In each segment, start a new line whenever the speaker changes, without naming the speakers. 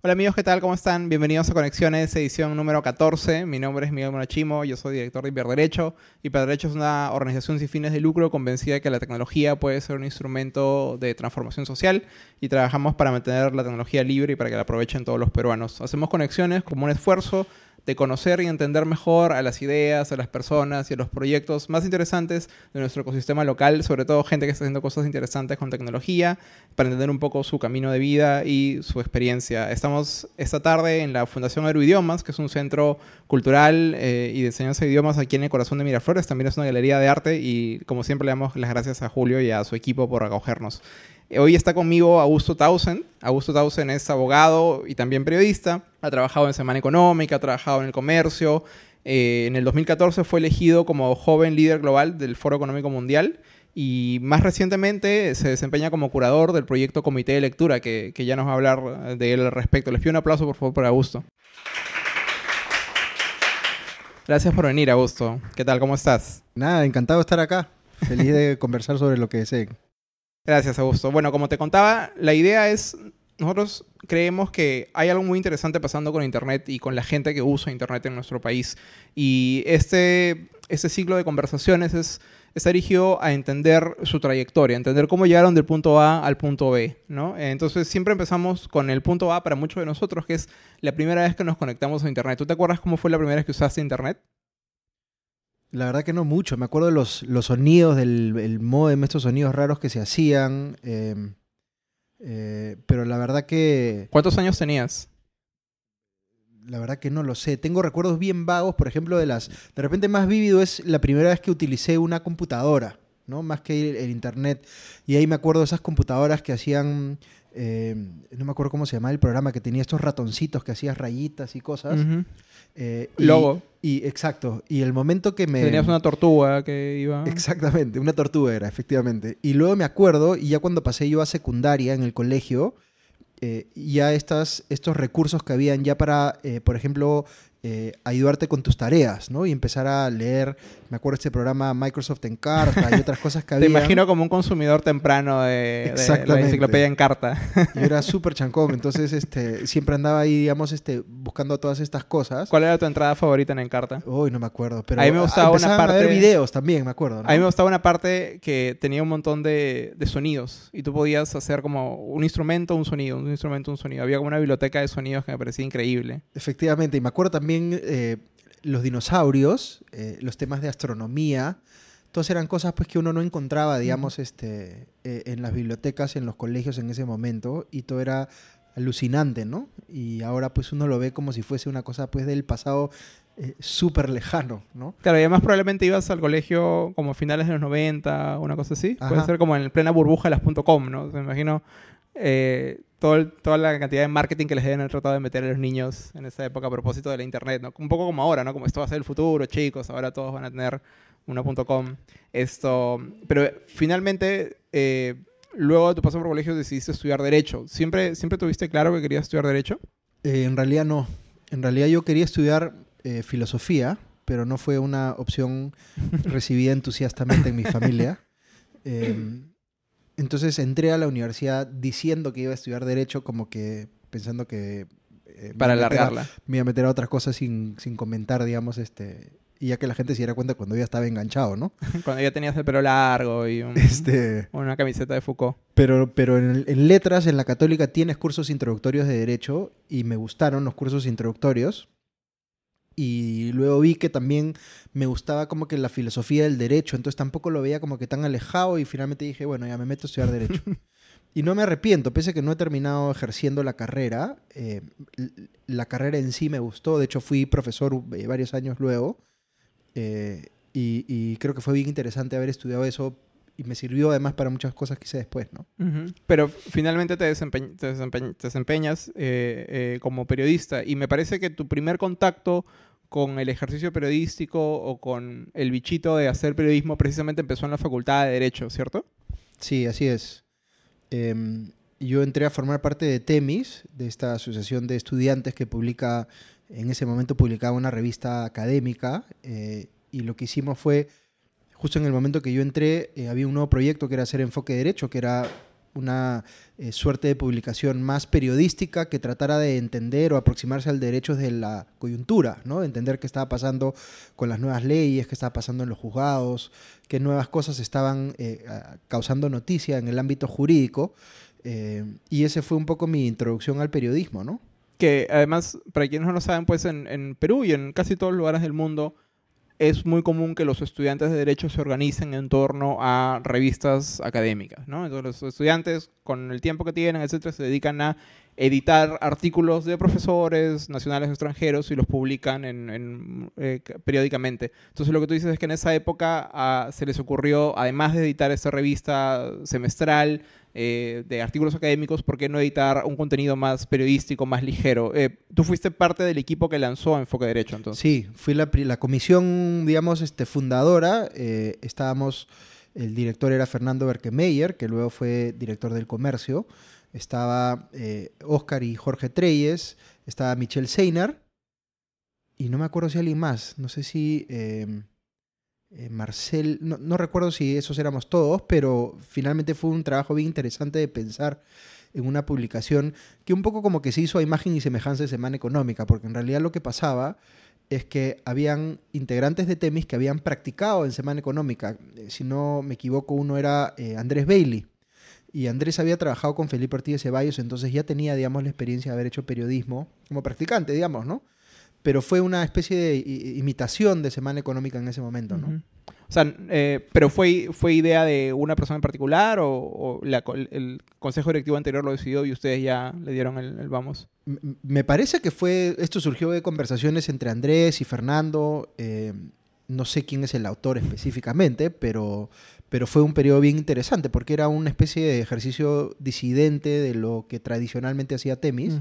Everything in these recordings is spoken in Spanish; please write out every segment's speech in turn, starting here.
Hola amigos, ¿qué tal? ¿Cómo están? Bienvenidos a Conexiones, edición número 14. Mi nombre es Miguel Monachimo, yo soy director de Hiperderecho. Hiperderecho es una organización sin fines de lucro convencida de que la tecnología puede ser un instrumento de transformación social y trabajamos para mantener la tecnología libre y para que la aprovechen todos los peruanos. Hacemos conexiones como un esfuerzo de conocer y entender mejor a las ideas, a las personas y a los proyectos más interesantes de nuestro ecosistema local, sobre todo gente que está haciendo cosas interesantes con tecnología, para entender un poco su camino de vida y su experiencia. Estamos esta tarde en la Fundación Aeroidiomas, que es un centro cultural eh, y de enseñanza de idiomas aquí en el corazón de Miraflores, también es una galería de arte y como siempre le damos las gracias a Julio y a su equipo por acogernos. Hoy está conmigo Augusto Tausen. Augusto Tausen es abogado y también periodista. Ha trabajado en Semana Económica, ha trabajado en el comercio. Eh, en el 2014 fue elegido como joven líder global del Foro Económico Mundial y más recientemente se desempeña como curador del proyecto Comité de Lectura, que, ya nos va a hablar de él al respecto. Les pido un aplauso, por favor, para Augusto. Gracias por venir, Augusto. ¿Qué tal? ¿Cómo estás?
Nada, encantado de estar acá. Feliz de conversar sobre lo que deseen.
Gracias, Augusto. Bueno, como te contaba, la idea es, nosotros creemos que hay algo muy interesante pasando con Internet y con la gente que usa Internet en nuestro país. Y este, este ciclo de conversaciones es, está dirigido a entender su trayectoria, entender cómo llegaron del punto A al punto B, ¿no? Entonces siempre empezamos con el punto A para muchos de nosotros, que es la primera vez que nos conectamos a Internet. ¿Tú te acuerdas cómo fue la primera vez que usaste Internet?
La verdad que no mucho. Me acuerdo de los, los sonidos del el modem, estos sonidos raros que se hacían. Em, eh, pero la verdad que.
¿Cuántos años tenías?
La verdad que no lo sé. Tengo recuerdos bien vagos, por ejemplo, de las. De repente más vívido es la primera vez que utilicé una computadora, ¿no? Más que el internet. Y ahí me acuerdo de esas computadoras que hacían eh, no me acuerdo cómo se llamaba el programa, que tenía estos ratoncitos que hacías rayitas y cosas.
Eh, Logo.
Y, exacto. Y el momento que me.
Tenías una tortuga que iba.
Exactamente, una tortuga era, efectivamente. Y luego me acuerdo, y ya cuando pasé yo a secundaria en el colegio, eh, ya estas, estos recursos que habían ya para, por ejemplo, eh, ayudarte con tus tareas, ¿no? Y empezar a leer, me acuerdo este programa Microsoft en carta y otras cosas que había.
Te imagino como un consumidor temprano de, la enciclopedia en carta.
Yo era súper chancón, entonces este, siempre andaba ahí, digamos, este, buscando todas estas cosas.
¿Cuál era tu entrada favorita en Encarta?
Uy, no me acuerdo, pero
a mí me gustaba una parte...
a ver videos también, me acuerdo.
A mí me gustaba una parte que tenía un montón de, sonidos y tú podías hacer como un instrumento, un sonido, un instrumento, un sonido. Había como una biblioteca de sonidos que me parecía increíble.
Efectivamente, y me acuerdo también también eh, los dinosaurios, eh, los temas de astronomía, todas eran cosas pues que uno no encontraba, digamos, este, eh, en las bibliotecas, en los colegios en ese momento, y todo era alucinante, ¿no? Y ahora pues uno lo ve como si fuese una cosa pues del pasado súper lejano, ¿no?
Claro, y además probablemente ibas al colegio como a finales de los 90, una cosa así. Puede ser como en plena burbuja de las .com, ¿no? me imagino eh, toda la cantidad de marketing que les deben tratado de meter a los niños en esa época a propósito de la internet, ¿no? Un poco como ahora, ¿no? Como esto va a ser el futuro, chicos, ahora todos van a tener una .com. Esto, pero finalmente, eh, luego de tu paso por colegio decidiste estudiar Derecho. ¿Siempre, ¿Siempre tuviste claro que querías estudiar Derecho?
Eh, en realidad no. En realidad yo quería estudiar eh, Filosofía, pero no fue una opción recibida entusiastamente en mi familia. Entonces entré a la universidad diciendo que iba a estudiar Derecho, como que pensando que...
Eh, Para alargarla.
me iba a meter a otras cosas sin, comentar, digamos, este... Y ya que la gente se diera cuenta cuando ya estaba enganchado, ¿no?
cuando ya tenías el pelo largo y este... una camiseta de Foucault.
Pero, pero en, en letras, en la católica, tienes cursos introductorios de Derecho y me gustaron los cursos introductorios y luego vi que también me gustaba como que la filosofía del derecho, entonces tampoco lo veía como que tan alejado y finalmente dije, bueno, ya me meto a estudiar derecho. y no me arrepiento, pese a que no he terminado ejerciendo la carrera, eh, la carrera en sí me gustó, de hecho fui profesor eh, varios años luego eh, y, creo que fue bien interesante haber estudiado eso y me sirvió además para muchas cosas que hice después, ¿no?
Pero finalmente te, desempeñas como periodista y me parece que tu primer contacto con el ejercicio periodístico o con el bichito de hacer periodismo precisamente empezó en la Facultad de Derecho, ¿cierto?
Sí, así es. Em, yo entré a formar parte de TEMIS, de esta asociación de estudiantes que publica, en ese momento publicaba una revista académica, eh, y lo que hicimos fue, justo en el momento que yo entré, eh, había un nuevo proyecto que era hacer enfoque de derecho, que era una eh, suerte de publicación más periodística que tratara de entender o aproximarse al derecho de la coyuntura, ¿no? De entender qué estaba pasando con las nuevas leyes, qué estaba pasando en los juzgados, qué nuevas cosas estaban eh, causando noticia en el ámbito jurídico. Eh, y ese fue un poco mi introducción al periodismo, ¿no?
Que además, para quienes no lo saben, pues en, en Perú y en casi todos los lugares del mundo, es muy común que los estudiantes de Derecho se organicen en torno a revistas académicas, ¿no? Entonces los estudiantes, con el tiempo que tienen, etcétera, se dedican a editar artículos de profesores nacionales o extranjeros y los publican eh, periódicamente. Entonces lo que tú dices es que en esa época ah, se les ocurrió, además de editar esta revista semestral, eh, de artículos académicos, ¿por qué no editar un contenido más periodístico, más ligero? Eh, tú fuiste parte del equipo que lanzó Enfoque Derecho, entonces.
Sí, fui la, comisión, digamos, este, fundadora. Eh, estábamos, el director era Fernando Berkemeyer, que luego fue director del comercio. Estaba Oscar y Jorge Treyes, estaba Michelle Seinar, y no me acuerdo si alguien más, no sé si... Eh, Marcel, no, recuerdo si esos éramos todos, pero finalmente fue un trabajo bien interesante de pensar en una publicación que un poco como que se hizo a imagen y semejanza de Semana Económica, porque en realidad lo que pasaba es que habían integrantes de Temis que habían practicado en Semana Económica. Eh, si no me equivoco, uno era eh, Andrés Bailey. Y Andrés había trabajado con Felipe Ortiz de Ceballos, entonces ya tenía, digamos, la experiencia de haber hecho periodismo como practicante, digamos, ¿no? Pero fue una especie de imitación de Semana Económica en ese momento, ¿no?
O sea, eh, pero fue, fue idea de una persona en particular o, el consejo directivo anterior lo decidió y ustedes ya le dieron el, vamos.
Me parece que fue, esto surgió de conversaciones entre Andrés y Fernando. Eh, no sé quién es el autor específicamente, pero, pero fue un periodo bien interesante porque era una especie de ejercicio disidente de lo que tradicionalmente hacía Temis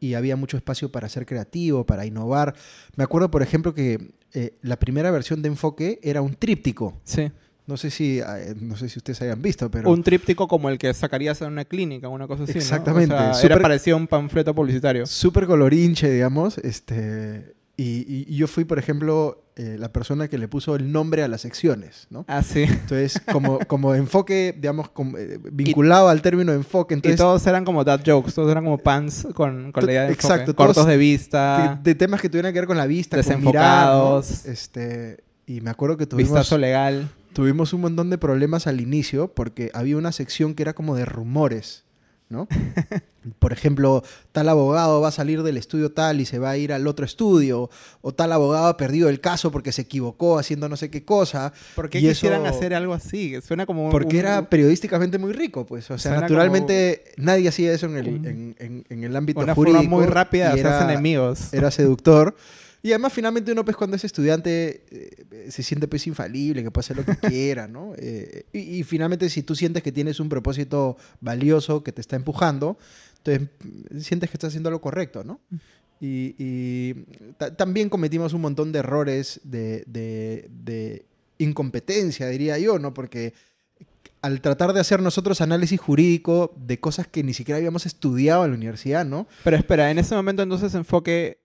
y había mucho espacio para ser creativo, para innovar. Me acuerdo, por ejemplo, que eh, la primera versión de Enfoque era un tríptico.
Sí.
No sé si eh, no sé si ustedes hayan visto, pero
un tríptico como el que sacarías en una clínica, una cosa así,
Exactamente.
¿no? O sea, era parecido a un panfleto publicitario.
Súper colorinche, digamos, este y, yo fui, por ejemplo, eh, la persona que le puso el nombre a las secciones, ¿no?
Ah, sí.
Entonces, como, como enfoque, digamos, eh, vinculado al término enfoque. Entonces,
y todos eran como dad jokes, todos eran como pants con, con la idea de enfoque. Exacto. Cortos de vista.
De, temas que tuvieran que ver con la vista,
Desenfocados.
Con mirar, este, y me acuerdo que tuvimos...
Vistazo legal.
Tuvimos un montón de problemas al inicio porque había una sección que era como de rumores. ¿No? Por ejemplo, tal abogado va a salir del estudio tal y se va a ir al otro estudio, o tal abogado ha perdido el caso porque se equivocó haciendo no sé qué cosa.
¿Por qué quisieran hacer algo así? Suena como...
Porque era periodísticamente muy rico, pues. O sea, naturalmente nadie hacía eso en el, en, en, el ámbito
una
jurídico.
Forma muy rápida de hacerse enemigos.
Era seductor. Y además, finalmente, uno, pues, cuando es estudiante, eh, se siente, pues, infalible, que puede hacer lo que quiera, ¿no? Eh, y, finalmente, si tú sientes que tienes un propósito valioso que te está empujando, entonces sientes que estás haciendo lo correcto, ¿no? Y, también cometimos un montón de errores de, de, incompetencia, diría yo, ¿no? Porque al tratar de hacer nosotros análisis jurídico de cosas que ni siquiera habíamos estudiado en la universidad, ¿no?
Pero espera, en ese momento entonces enfoque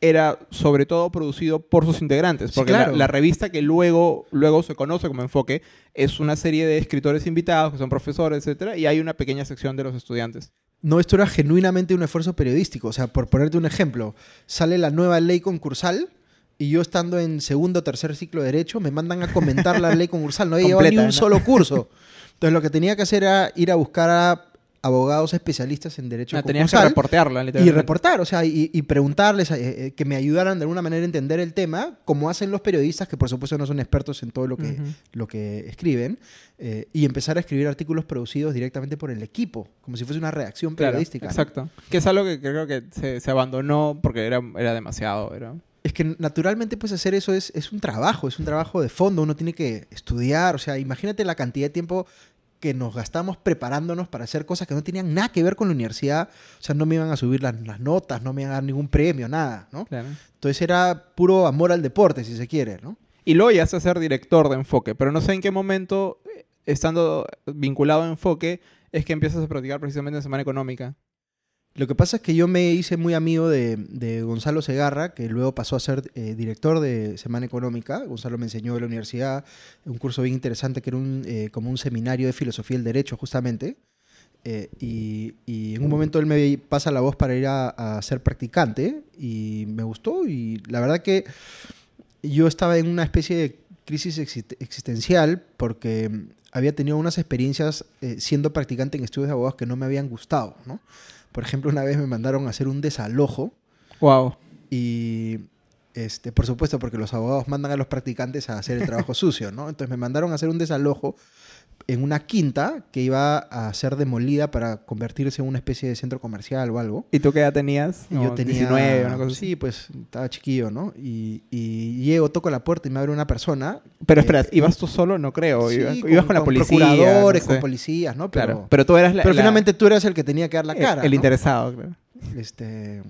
era sobre todo producido por sus integrantes, porque la, revista que luego, luego se conoce como Enfoque es una serie de escritores invitados, que son profesores, etcétera, y hay una pequeña sección de los estudiantes.
No, esto era genuinamente un esfuerzo periodístico. O sea, por ponerte un ejemplo, sale la nueva ley concursal y yo estando en segundo o tercer ciclo de Derecho me mandan a comentar la ley concursal. No había llevado ni un solo curso. Entonces lo que tenía que hacer era ir a buscar a abogados especialistas en derecho
ah, Tenías que reportearla,
Y reportar, o sea, y, preguntarles, eh, eh, que me ayudaran de alguna manera a entender el tema, como hacen los periodistas, que por supuesto no son expertos en todo lo que, lo que escriben, eh, y empezar a escribir artículos producidos directamente por el equipo, como si fuese una reacción periodística.
exacto. Que es algo que creo que se, abandonó porque era, era demasiado. Era...
Es que naturalmente pues hacer eso es, es un trabajo, es un trabajo de fondo, uno tiene que estudiar, o sea, imagínate la cantidad de tiempo que nos gastamos preparándonos para hacer cosas que no tenían nada que ver con la universidad. O sea, no me iban a subir las, notas, no me iban a dar ningún premio, nada, ¿no? Entonces era puro amor al deporte, si se quiere, ¿no?
Y luego ya a ser director de Enfoque, pero no sé en qué momento, estando vinculado a Enfoque, es que empiezas a practicar precisamente en Semana Económica.
Lo que pasa es que yo me hice muy amigo de, Gonzalo Segarra, que luego pasó a ser eh, director de Semana Económica. Gonzalo me enseñó en la universidad un curso bien interesante que era un, eh, como un seminario de filosofía del derecho, justamente. Eh, y, en un momento él me pasa la voz para ir a, ser practicante y me gustó. Y la verdad que yo estaba en una especie de crisis exist- existencial porque había tenido unas experiencias siendo practicante en estudios de abogados que no me habían gustado, ¿no? Por ejemplo, una vez me mandaron a hacer un desalojo
Wow.
y, este, por supuesto, porque los abogados mandan a los practicantes a hacer el trabajo sucio, ¿no? Entonces me mandaron a hacer un desalojo en una quinta que iba a ser demolida para convertirse en una especie de centro comercial o algo.
¿Y tú qué edad tenías?
Y yo tenía...
19, una cosa así.
Sí, pues estaba chiquillo, ¿no? Y, y llego, toco la puerta y me abre una persona.
Pero espera, ¿ibas tú solo? No creo.
Sí,
ibas, ibas con, la policía.
procuradores,
no sé.
con policías, ¿no? Pero,
Claro. Pero tú eras la,
pero
la-
finalmente tú eras el que tenía que dar la
el-
cara.
el,
¿no?
interesado, claro.
Este,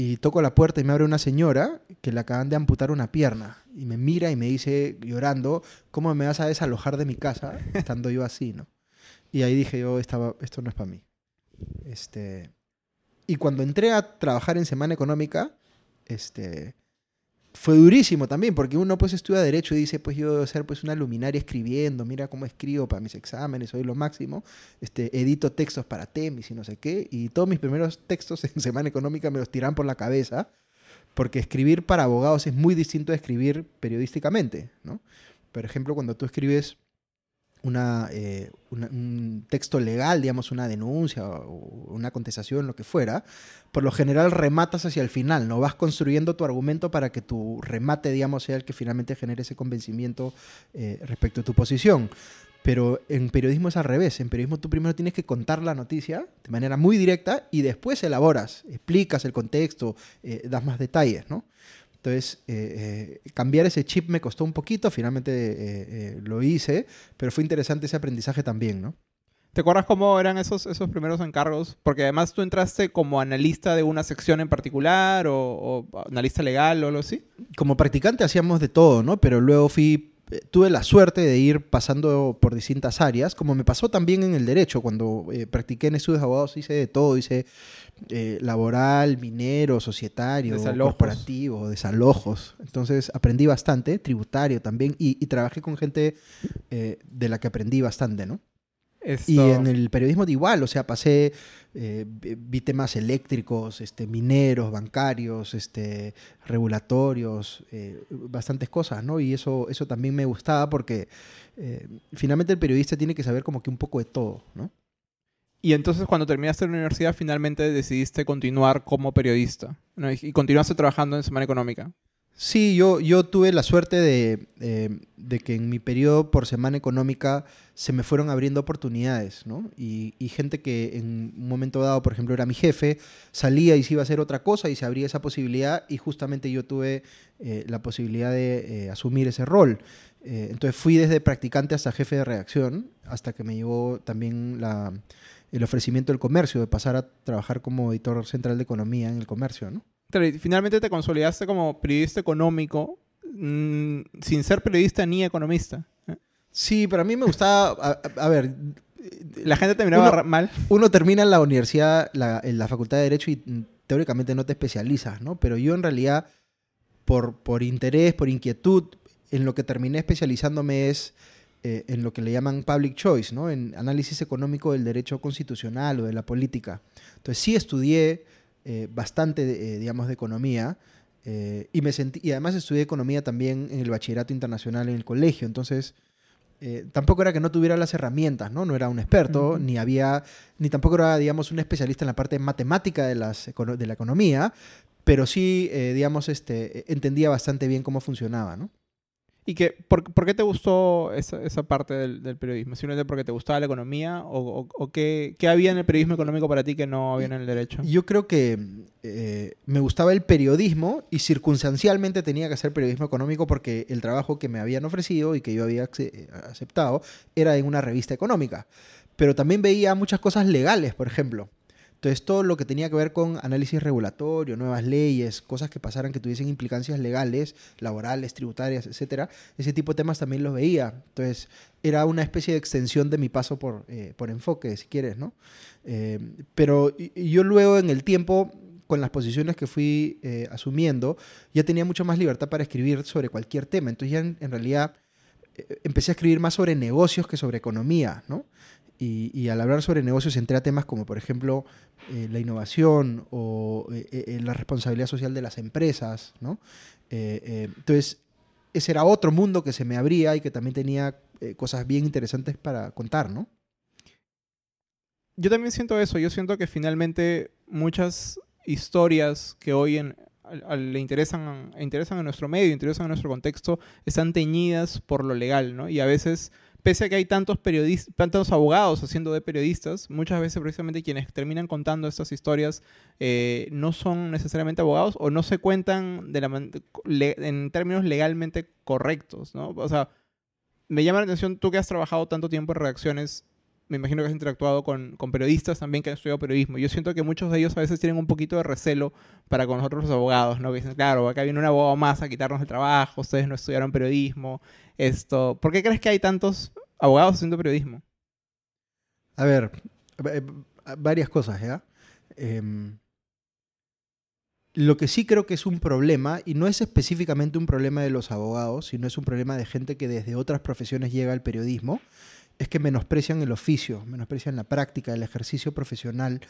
y toco la puerta y me abre una señora que le acaban de amputar una pierna. Y me mira y me dice, llorando, ¿cómo me vas a desalojar de mi casa estando yo así, no? Y ahí dije yo, esto no es para mí. Este, y cuando entré a trabajar en Semana Económica, este, fue durísimo también, porque uno pues estudia Derecho y dice, pues yo debo ser pues una luminaria escribiendo, mira cómo escribo para mis exámenes, soy lo máximo, este, edito textos para Temis y no sé qué, y todos mis primeros textos en Semana Económica me los tiran por la cabeza, porque escribir para abogados es muy distinto a escribir periodísticamente, ¿no? Por ejemplo, cuando tú escribes eh, una- un texto legal, digamos, una denuncia o una contestación, lo que fuera, por lo general rematas hacia el final, ¿no? Vas construyendo tu argumento para que tu remate, digamos, sea el que finalmente genere ese convencimiento eh, respecto a tu posición. Pero en periodismo es al revés. En periodismo tú primero tienes que contar la noticia de manera muy directa y después elaboras, explicas el contexto, eh, das más detalles, ¿no? Entonces, eh, eh, cambiar ese chip me costó un poquito, finalmente eh, lo hice, pero fue interesante ese aprendizaje también, ¿no?
¿Te acuerdas cómo eran esos, esos primeros encargos? Porque además tú entraste como analista de una sección en particular o, o analista legal o algo así.
como practicante hacíamos de todo, ¿no? Pero luego fui, tuve la suerte de ir pasando por distintas áreas, como me pasó también en el derecho, cuando eh, practiqué en estudios de abogados hice de todo, hice eh, laboral, minero, societario,
Desalojos.
corporativo, desalojos. Entonces aprendí bastante, tributario también, y, y trabajé con gente eh, de la que aprendí bastante, ¿no?
Esto-
Y en el periodismo de igual, o sea, pasé, eh, vi temas eléctricos, este, mineros, bancarios, este, regulatorios, eh, bastantes cosas, ¿no? Y eso, eso también me gustaba porque eh, finalmente el periodista tiene que saber como que un poco de todo, ¿no?
Y entonces cuando terminaste la universidad finalmente decidiste continuar como periodista ¿no? y continuaste trabajando en Semana Económica.
Sí, yo, yo tuve la suerte de, eh, de que en mi periodo por semana económica se me fueron abriendo oportunidades, ¿no? Y, y gente que en un momento dado, por ejemplo, era mi jefe, salía y se iba a hacer otra cosa y se abría esa posibilidad y justamente yo tuve eh, la posibilidad de eh, asumir ese rol. Eh, entonces fui desde practicante hasta jefe de redacción, hasta que me llegó también la, el ofrecimiento del comercio, de pasar a trabajar como editor central de economía en el comercio, ¿no?
Finalmente te consolidaste como periodista económico mm, sin ser periodista ni economista. ¿eh?
Sí, pero a mí me gustaba, a, ver,
La gente te miraba
Uno-
mal.
uno termina en la universidad, la, en la facultad de Derecho y mm, teóricamente no te especializas, ¿no? Pero yo en realidad, por, por interés, por inquietud, en lo que terminé especializándome es eh, en lo que le llaman public choice, ¿no? En análisis económico del derecho constitucional o de la política. Entonces sí estudié eh, bastante, eh, digamos, de economía. eh, y me sentí, y además estudié economía también en el bachillerato internacional en el colegio. Entonces, tampoco era que no tuviera las herramientas, ¿no? No era un experto, ni había, ni tampoco era, digamos, un especialista en la parte matemática de, las, de la economía, pero sí, digamos, este, entendía bastante bien cómo funcionaba, ¿no?
¿Y que, por, por qué te gustó esa, esa parte del, del periodismo? ¿Simplemente porque te gustaba la economía? ¿O, o- o qué, qué había en el periodismo económico para ti que no había en el derecho?
Yo creo que eh, me gustaba el periodismo y circunstancialmente tenía que hacer periodismo económico porque el trabajo que me habían ofrecido y que yo había eh, aceptado era en una revista económica. Pero también veía muchas cosas legales, por ejemplo. Entonces, todo lo que tenía que ver con análisis regulatorio, nuevas leyes, cosas que pasaran que tuviesen implicancias legales, laborales, tributarias, etcétera, ese tipo de temas también los veía. Entonces, era una especie de extensión de mi paso por, eh, por enfoque, si quieres, ¿no? Eh, pero yo luego, en el tiempo, con las posiciones que fui eh, asumiendo, ya tenía mucho más libertad para escribir sobre cualquier tema. Entonces, ya en realidad empecé a escribir más sobre negocios que sobre economía, ¿no? Y, al hablar sobre negocios entré a temas como, por ejemplo, eh, la innovación o eh, eh, la responsabilidad social de las empresas, ¿no? entonces, ese era otro mundo que se me abría y que también tenía cosas bien interesantes para contar, ¿no?
Yo también siento eso. Yo siento que finalmente muchas historias que hoy le interesan, interesan a nuestro medio, interesan a nuestro contexto, están teñidas por lo legal, ¿no? Y a veces pese a que hay tantos periodistas, tantos abogados haciendo de periodistas, muchas veces precisamente quienes terminan contando estas historias eh, no son necesariamente abogados o no se cuentan de la en términos legalmente correctos, ¿no? O sea, me llama la atención, tú que has trabajado tanto tiempo en redacciones, me imagino que has interactuado con, con, periodistas también que han estudiado periodismo. Yo siento que muchos de ellos a veces tienen un poquito de recelo para con nosotros los abogados, ¿no? Dicen, claro, acá viene un abogado más a quitarnos el trabajo, ustedes no estudiaron periodismo, esto. ¿Por qué crees que hay tantos abogados haciendo periodismo?
A ver, eh, varias cosas, ¿ya? Em, lo que sí creo que es un problema, y no es específicamente un problema de los abogados, sino es un problema de gente que desde otras profesiones llega al periodismo, es que menosprecian el oficio, menosprecian la práctica, el ejercicio profesional,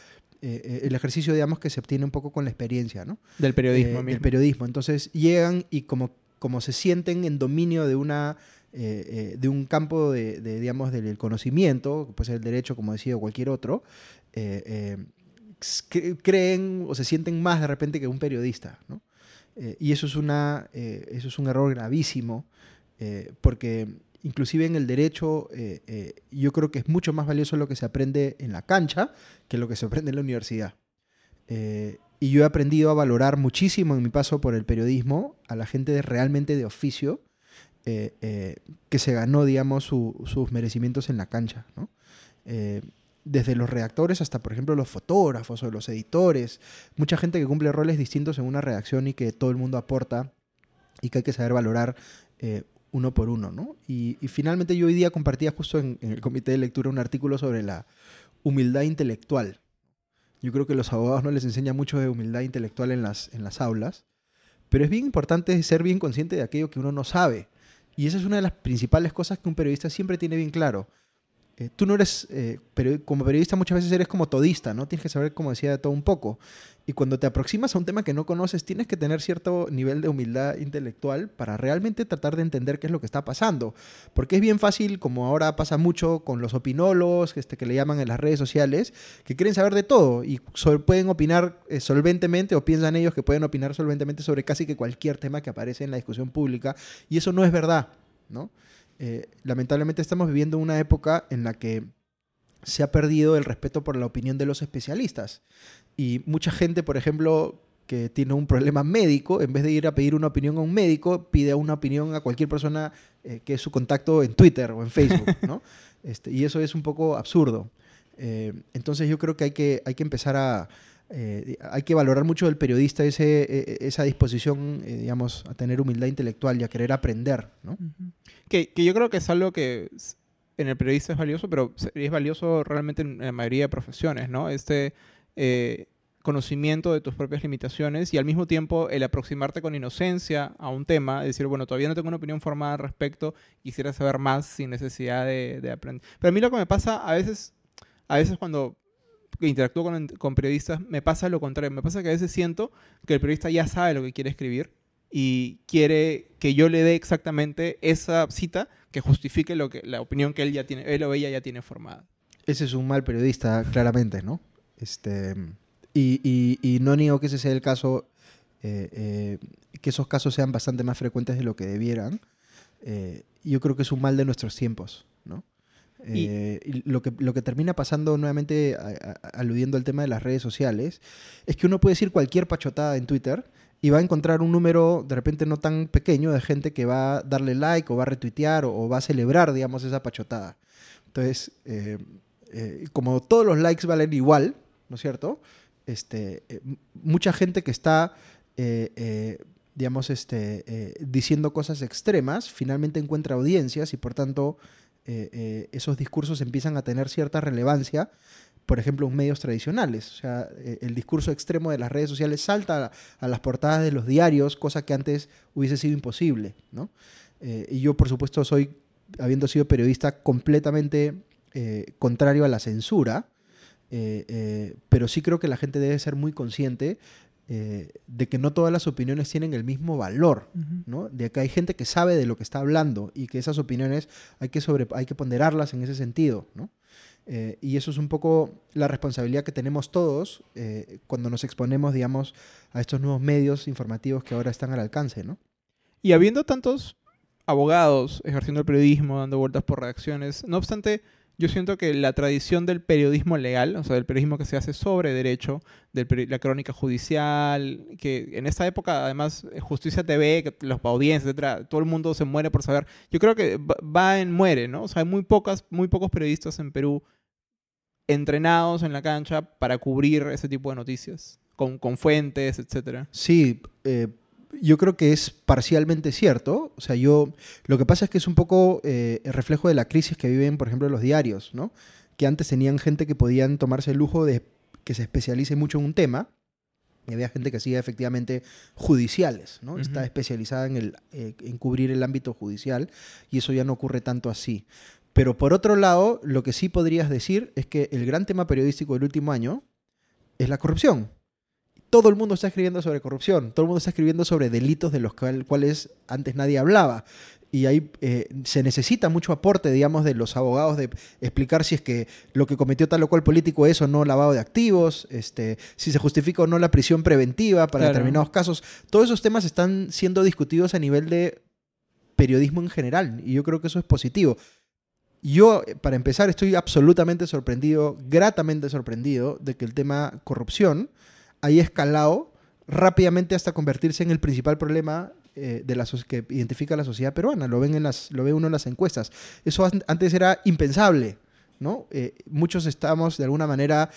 eh, eh, el ejercicio, digamos, que se obtiene un poco con la experiencia, ¿no?
Del periodismo.
del periodismo. Entonces llegan y como, como se sienten en dominio de una... Eh, de un campo de, digamos, del conocimiento, que puede ser el derecho, como decía, o cualquier otro, creen o se sienten más de repente que un periodista, ¿no? y eso es, una, eso es un error gravísimo, porque inclusive en el derecho, eh, eh, yo creo que es mucho más valioso lo que se aprende en la cancha que lo que se aprende en la universidad. Eh, y yo he aprendido a valorar muchísimo en mi paso por el periodismo a la gente realmente de oficio que se ganó, digamos, sus merecimientos en la cancha. desde los redactores hasta, por ejemplo, los fotógrafos o los editores. Mucha gente que cumple roles distintos en una redacción y que todo el mundo aporta y que hay que saber valorar uno por uno, ¿no? Y, finalmente yo hoy día compartía justo en, el comité de lectura un artículo sobre la humildad intelectual. Yo creo que los abogados no les enseñan mucho de humildad intelectual en las, en las aulas, pero es bien importante ser bien consciente de aquello que uno no sabe. Y esa es una de las principales cosas que un periodista siempre tiene bien claro. Eh, tú no eres, eh, como periodista muchas veces eres como todista, ¿no? Tienes que saber, como decía, de todo un poco. Y cuando te aproximas a un tema que no conoces, tienes que tener cierto nivel de humildad intelectual para realmente tratar de entender qué es lo que está pasando. Porque es bien fácil, como ahora pasa mucho con los opinólogos, este, que le llaman en las redes sociales, que quieren saber de todo y pueden opinar eh, solventemente o piensan ellos que pueden opinar solventemente sobre casi que cualquier tema que aparece en la discusión pública. Y eso no es verdad, ¿no? Eh, lamentablemente estamos viviendo una época en la que se ha perdido el respeto por la opinión de los especialistas. Y mucha gente, por ejemplo, que tiene un problema médico, en vez de ir a pedir una opinión a un médico, pide una opinión a cualquier persona eh, que es su contacto en Twitter o en Facebook, ¿no? Este, y eso es un poco absurdo. Eh, entonces yo creo que hay que, hay que empezar a, eh, hay que valorar mucho del periodista ese, e, e, esa disposición, eh, digamos, a tener humildad intelectual y a querer aprender, ¿no?
que, yo creo que es algo que en el periodista es valioso, pero es valioso realmente en la mayoría de profesiones, ¿no? Este eh, conocimiento de tus propias limitaciones y al mismo tiempo el aproximarte con inocencia a un tema, decir, bueno, todavía no tengo una opinión formada al respecto, quisiera saber más sin necesidad de, de aprender. Pero a mí lo que me pasa a veces, a veces cuando que interactúo con, periodistas, me pasa lo contrario. Me pasa que a veces siento que el periodista ya sabe lo que quiere escribir y quiere que yo le dé exactamente esa cita que justifique lo que, la opinión que él ya tiene, él o ella ya tiene formada.
Ese es un mal periodista, claramente, ¿no? Este, y, no niego que ese sea el caso, eh, eh, que esos casos sean bastante más frecuentes de lo que debieran. Eh, yo creo que es un mal de nuestros tiempos, ¿no? Eh, lo, que, lo que termina pasando, nuevamente aludiendo al tema de las redes sociales, es que uno puede decir cualquier pachotada en Twitter y va a encontrar un número de repente no tan pequeño de gente que va a darle like o va a retuitear o, va a celebrar, digamos, esa pachotada. Entonces, eh, eh, como todos los likes valen igual, ¿no es cierto? Este, eh, mucha gente que está, eh, eh, digamos, este, eh, diciendo cosas extremas, finalmente encuentra audiencias y por tanto eh, eh, esos discursos empiezan a tener cierta relevancia, por ejemplo, en medios tradicionales. O sea, eh, el discurso extremo de las redes sociales salta a, a las portadas de los diarios, cosa que antes hubiese sido imposible, ¿no? Y yo, por supuesto, soy, habiendo sido periodista, completamente contrario a la censura, pero sí creo que la gente debe ser muy consciente eh, de que no todas las opiniones tienen el mismo valor, ¿no? De que hay gente que sabe de lo que está hablando y que esas opiniones hay que, sobre, hay que ponderarlas en ese sentido, ¿no? Eh, y eso es un poco la responsabilidad que tenemos todos eh, cuando nos exponemos, digamos, a estos nuevos medios informativos que ahora están al alcance, ¿no?
Y habiendo tantos abogados ejerciendo el periodismo, dando vueltas por redacciones, no obstante, yo siento que la tradición del periodismo legal, o sea, del periodismo que se hace sobre derecho, de la crónica judicial, que en esta época, además, eh, Justicia TV, los audiencias, etcétera, todo el mundo se muere por saber. Yo creo que va en muere, ¿no? O sea, hay muy pocas, muy pocos periodistas en Perú entrenados en la cancha para cubrir ese tipo de noticias, con, con fuentes, etcétera.
Sí, eh, yo creo que es parcialmente cierto. O sea, yo. Lo que pasa es que es un poco eh, el reflejo de la crisis que viven, por ejemplo, los diarios, ¿no? Que antes tenían gente que podían tomarse el lujo de que se especialice mucho en un tema. Y había gente que hacía efectivamente judiciales, ¿no? Está especializada en, el, eh, en cubrir el ámbito judicial y eso ya no ocurre tanto así. Pero por otro lado, lo que sí podrías decir es que el gran tema periodístico del último año es la corrupción. Todo el mundo está escribiendo sobre corrupción, todo el mundo está escribiendo sobre delitos de los cual- cuales antes nadie hablaba. Y ahí eh, se necesita mucho aporte, digamos, de los abogados de explicar si es que lo que cometió tal o cual político es o no lavado de activos, este, si se justifica o no la prisión preventiva para
Claro.
determinados casos. Todos esos temas están siendo discutidos a nivel de periodismo en general y yo creo que eso es positivo. Yo, eh, para empezar, estoy absolutamente sorprendido, gratamente sorprendido, de que el tema corrupción haya escalado rápidamente hasta convertirse en el principal problema eh, de la que identifica la sociedad peruana. Lo, ven en las, lo ve uno en las encuestas. Eso an- antes era impensable, ¿no? Eh, muchos estamos, de alguna manera,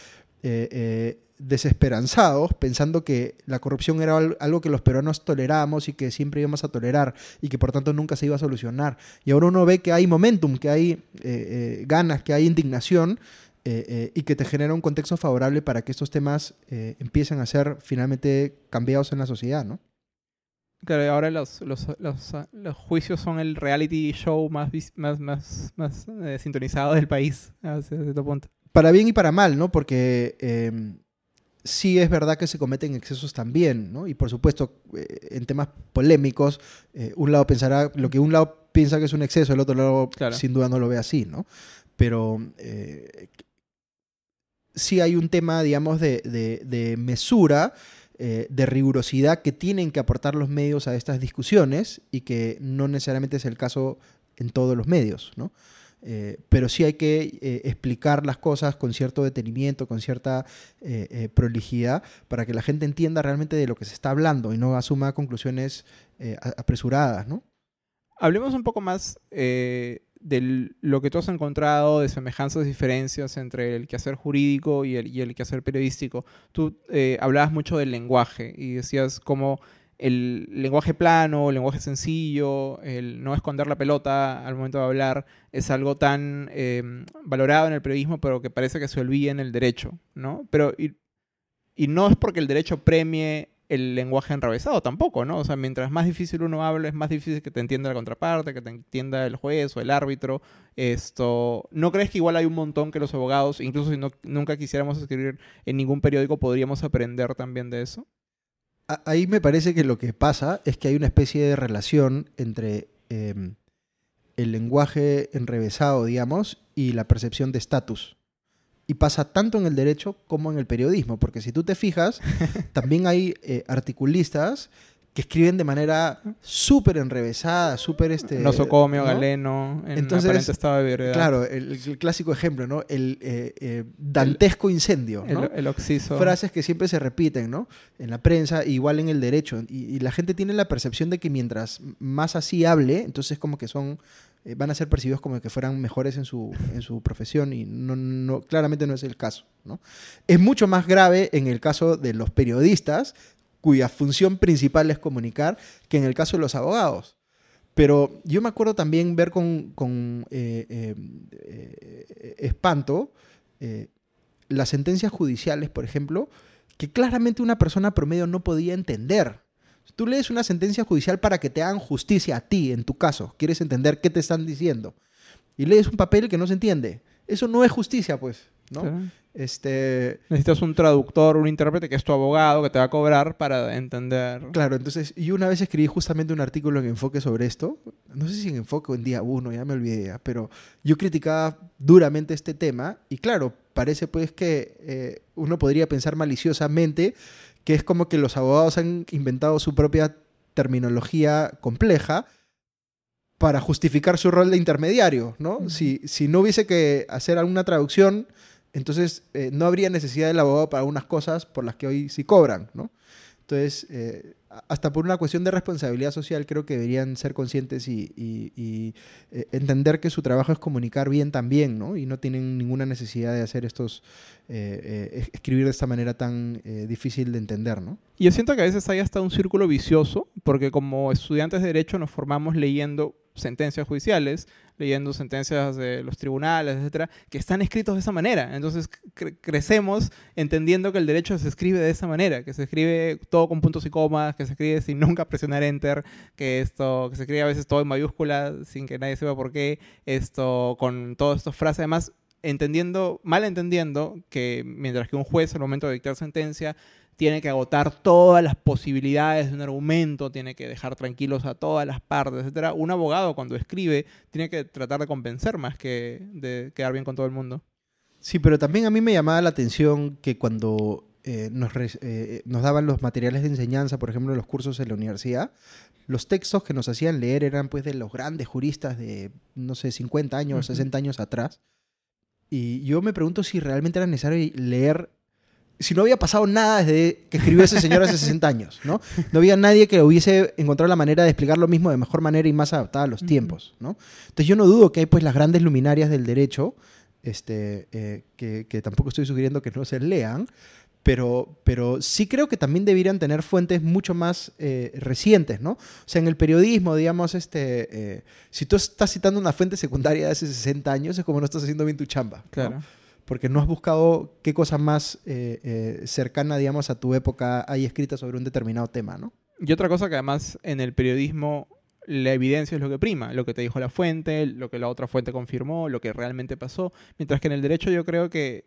eh, desesperanzados, pensando que la corrupción era al- algo que los peruanos tolerábamos y que siempre íbamos a tolerar y que por tanto nunca se iba a solucionar. Y ahora uno ve que hay momentum, que hay ganas, que hay indignación eh, eh, y que te genera un contexto favorable para que estos temas eh, empiecen a ser finalmente cambiados en la sociedad, ¿no?
Claro, y ahora los, los, los, los juicios son el reality show más, más, más, más sintonizado del país, hasta cierto punto.
Para bien y para mal, ¿no? Porque eh, sí es verdad que se cometen excesos también, ¿no? Y por supuesto, eh, en temas polémicos, eh, un lado pensará, lo que un lado piensa que es un exceso, el otro lado
Claro.
sin duda no lo ve así, ¿no? Pero eh, sí hay un tema, digamos, de, de- de mesura, eh, de rigurosidad que tienen que aportar los medios a estas discusiones y que no necesariamente es el caso en todos los medios, ¿no? Eh, pero sí hay que eh, explicar las cosas con cierto detenimiento, con cierta prolijidad, para que la gente entienda realmente de lo que se está hablando y no asuma conclusiones apresuradas, ¿no?
Hablemos un poco más de lo que tú has encontrado, de semejanzas diferencias entre el quehacer jurídico y el, y el quehacer periodístico. Tú eh, hablabas mucho del lenguaje y decías cómo el lenguaje plano, el lenguaje sencillo, el no esconder la pelota al momento de hablar, es algo tan eh, valorado en el periodismo, pero que parece que se olvida en el derecho, ¿no? Pero, y, y no es porque el derecho premie el lenguaje enrevesado tampoco, ¿no? O sea, mientras más difícil uno habla, es más difícil que te entienda la contraparte, que te entienda el juez o el árbitro. Esto, ¿no crees que igual hay un montón que los abogados, incluso si no, nunca quisiéramos escribir en ningún periódico, podríamos aprender también de eso?
Ahí me parece que lo que pasa es que hay una especie de relación entre eh, el lenguaje enrevesado, digamos, y la percepción de estatus. Y pasa tanto en el derecho como en el periodismo, porque si tú te fijas, también hay eh, articulistas que escriben de manera súper enrevesada, súper este...
Nosocomio,
¿no?
Galeno, en
Entonces,
aparente estado de ebriedad.
Claro, el, el clásico ejemplo, ¿no? El eh, eh, dantesco incendio, ¿no?
El, el oxiso.
frases que siempre se repiten, ¿no? En la prensa, igual en el derecho. Y, y la gente tiene la percepción de que mientras más así hable, entonces como que son eh, van a ser percibidos como que fueran mejores en su, en su profesión y no, no, claramente no es el caso. ¿no? Es mucho más grave en el caso de los periodistas, cuya función principal es comunicar, que en el caso de los abogados. Pero yo me acuerdo también ver con, con eh, eh, eh, espanto las sentencias judiciales, por ejemplo, que claramente una persona promedio no podía entender. Tú lees una sentencia judicial para que te hagan justicia a ti, en tu caso. Quieres entender qué te están diciendo. Y lees un papel que no se entiende. Eso no es justicia, pues. ¿no? Este,
Necesitas un traductor, un intérprete que es tu abogado, que te va a cobrar para entender.
Claro, entonces yo una vez escribí justamente un artículo en Enfoque sobre esto, no sé si en Enfoque o en Día 1, ya me olvidé, ya, pero yo criticaba duramente este tema y claro, parece pues que eh, uno podría pensar maliciosamente que es como que los abogados han inventado su propia terminología compleja para justificar su rol de intermediario, ¿no? Si, si no hubiese que hacer alguna traducción, entonces eh, no habría necesidad del abogado para unas cosas por las que hoy sí cobran, ¿no? Entonces, eh, hasta por una cuestión de responsabilidad social, creo que deberían ser conscientes y, eh, entender que su trabajo es comunicar bien también, ¿no? Y no tienen ninguna necesidad de hacer estos, eh, eh, escribir de esta manera tan difícil de entender, ¿no?
Y yo siento que a veces hay hasta un círculo vicioso, porque como estudiantes de Derecho nos formamos leyendo sentencias judiciales, leyendo sentencias de los tribunales, etcétera, que están escritos de esa manera. Entonces cre- crecemos entendiendo que el derecho se escribe de esa manera, que se escribe todo con puntos y comas, que se escribe sin nunca presionar enter, que esto, que se escribe a veces todo en mayúscula sin que nadie sepa por qué, esto con todas estas frases, además entendiendo, mal entendiendo que mientras que un juez al momento de dictar sentencia tiene que agotar todas las posibilidades de un argumento, tiene que dejar tranquilos a todas las partes, etcétera. Un abogado cuando escribe tiene que tratar de convencer más que de quedar bien con todo el mundo.
Sí, pero también a mí me llamaba la atención que cuando eh, nos, eh, nos daban los materiales de enseñanza, por ejemplo, los cursos en la universidad, los textos que nos hacían leer eran pues de los grandes juristas de, no sé, 50 años,
Ujú.
60 años atrás. Y yo me pregunto si realmente era necesario leer, si no había pasado nada desde que escribió ese señor hace 60 años, ¿no? No había nadie que hubiese encontrado la manera de explicar lo mismo de mejor manera y más adaptada a los tiempos, ¿no? Entonces yo no dudo que hay pues las grandes luminarias del derecho, este, eh, que, que tampoco estoy sugiriendo que no se lean, pero, pero sí creo que también deberían tener fuentes mucho más eh, recientes, ¿no? O sea, en el periodismo, digamos, este, eh, si tú estás citando una fuente secundaria de hace 60 años, es como no estás haciendo bien tu chamba. ¿no? Porque no has buscado qué cosa más eh, eh, cercana, digamos, a tu época hay escrita sobre un determinado tema, ¿no?
Y otra cosa que además en el periodismo la evidencia es lo que prima, lo que te dijo la fuente, lo que la otra fuente confirmó, lo que realmente pasó, mientras que en el derecho yo creo que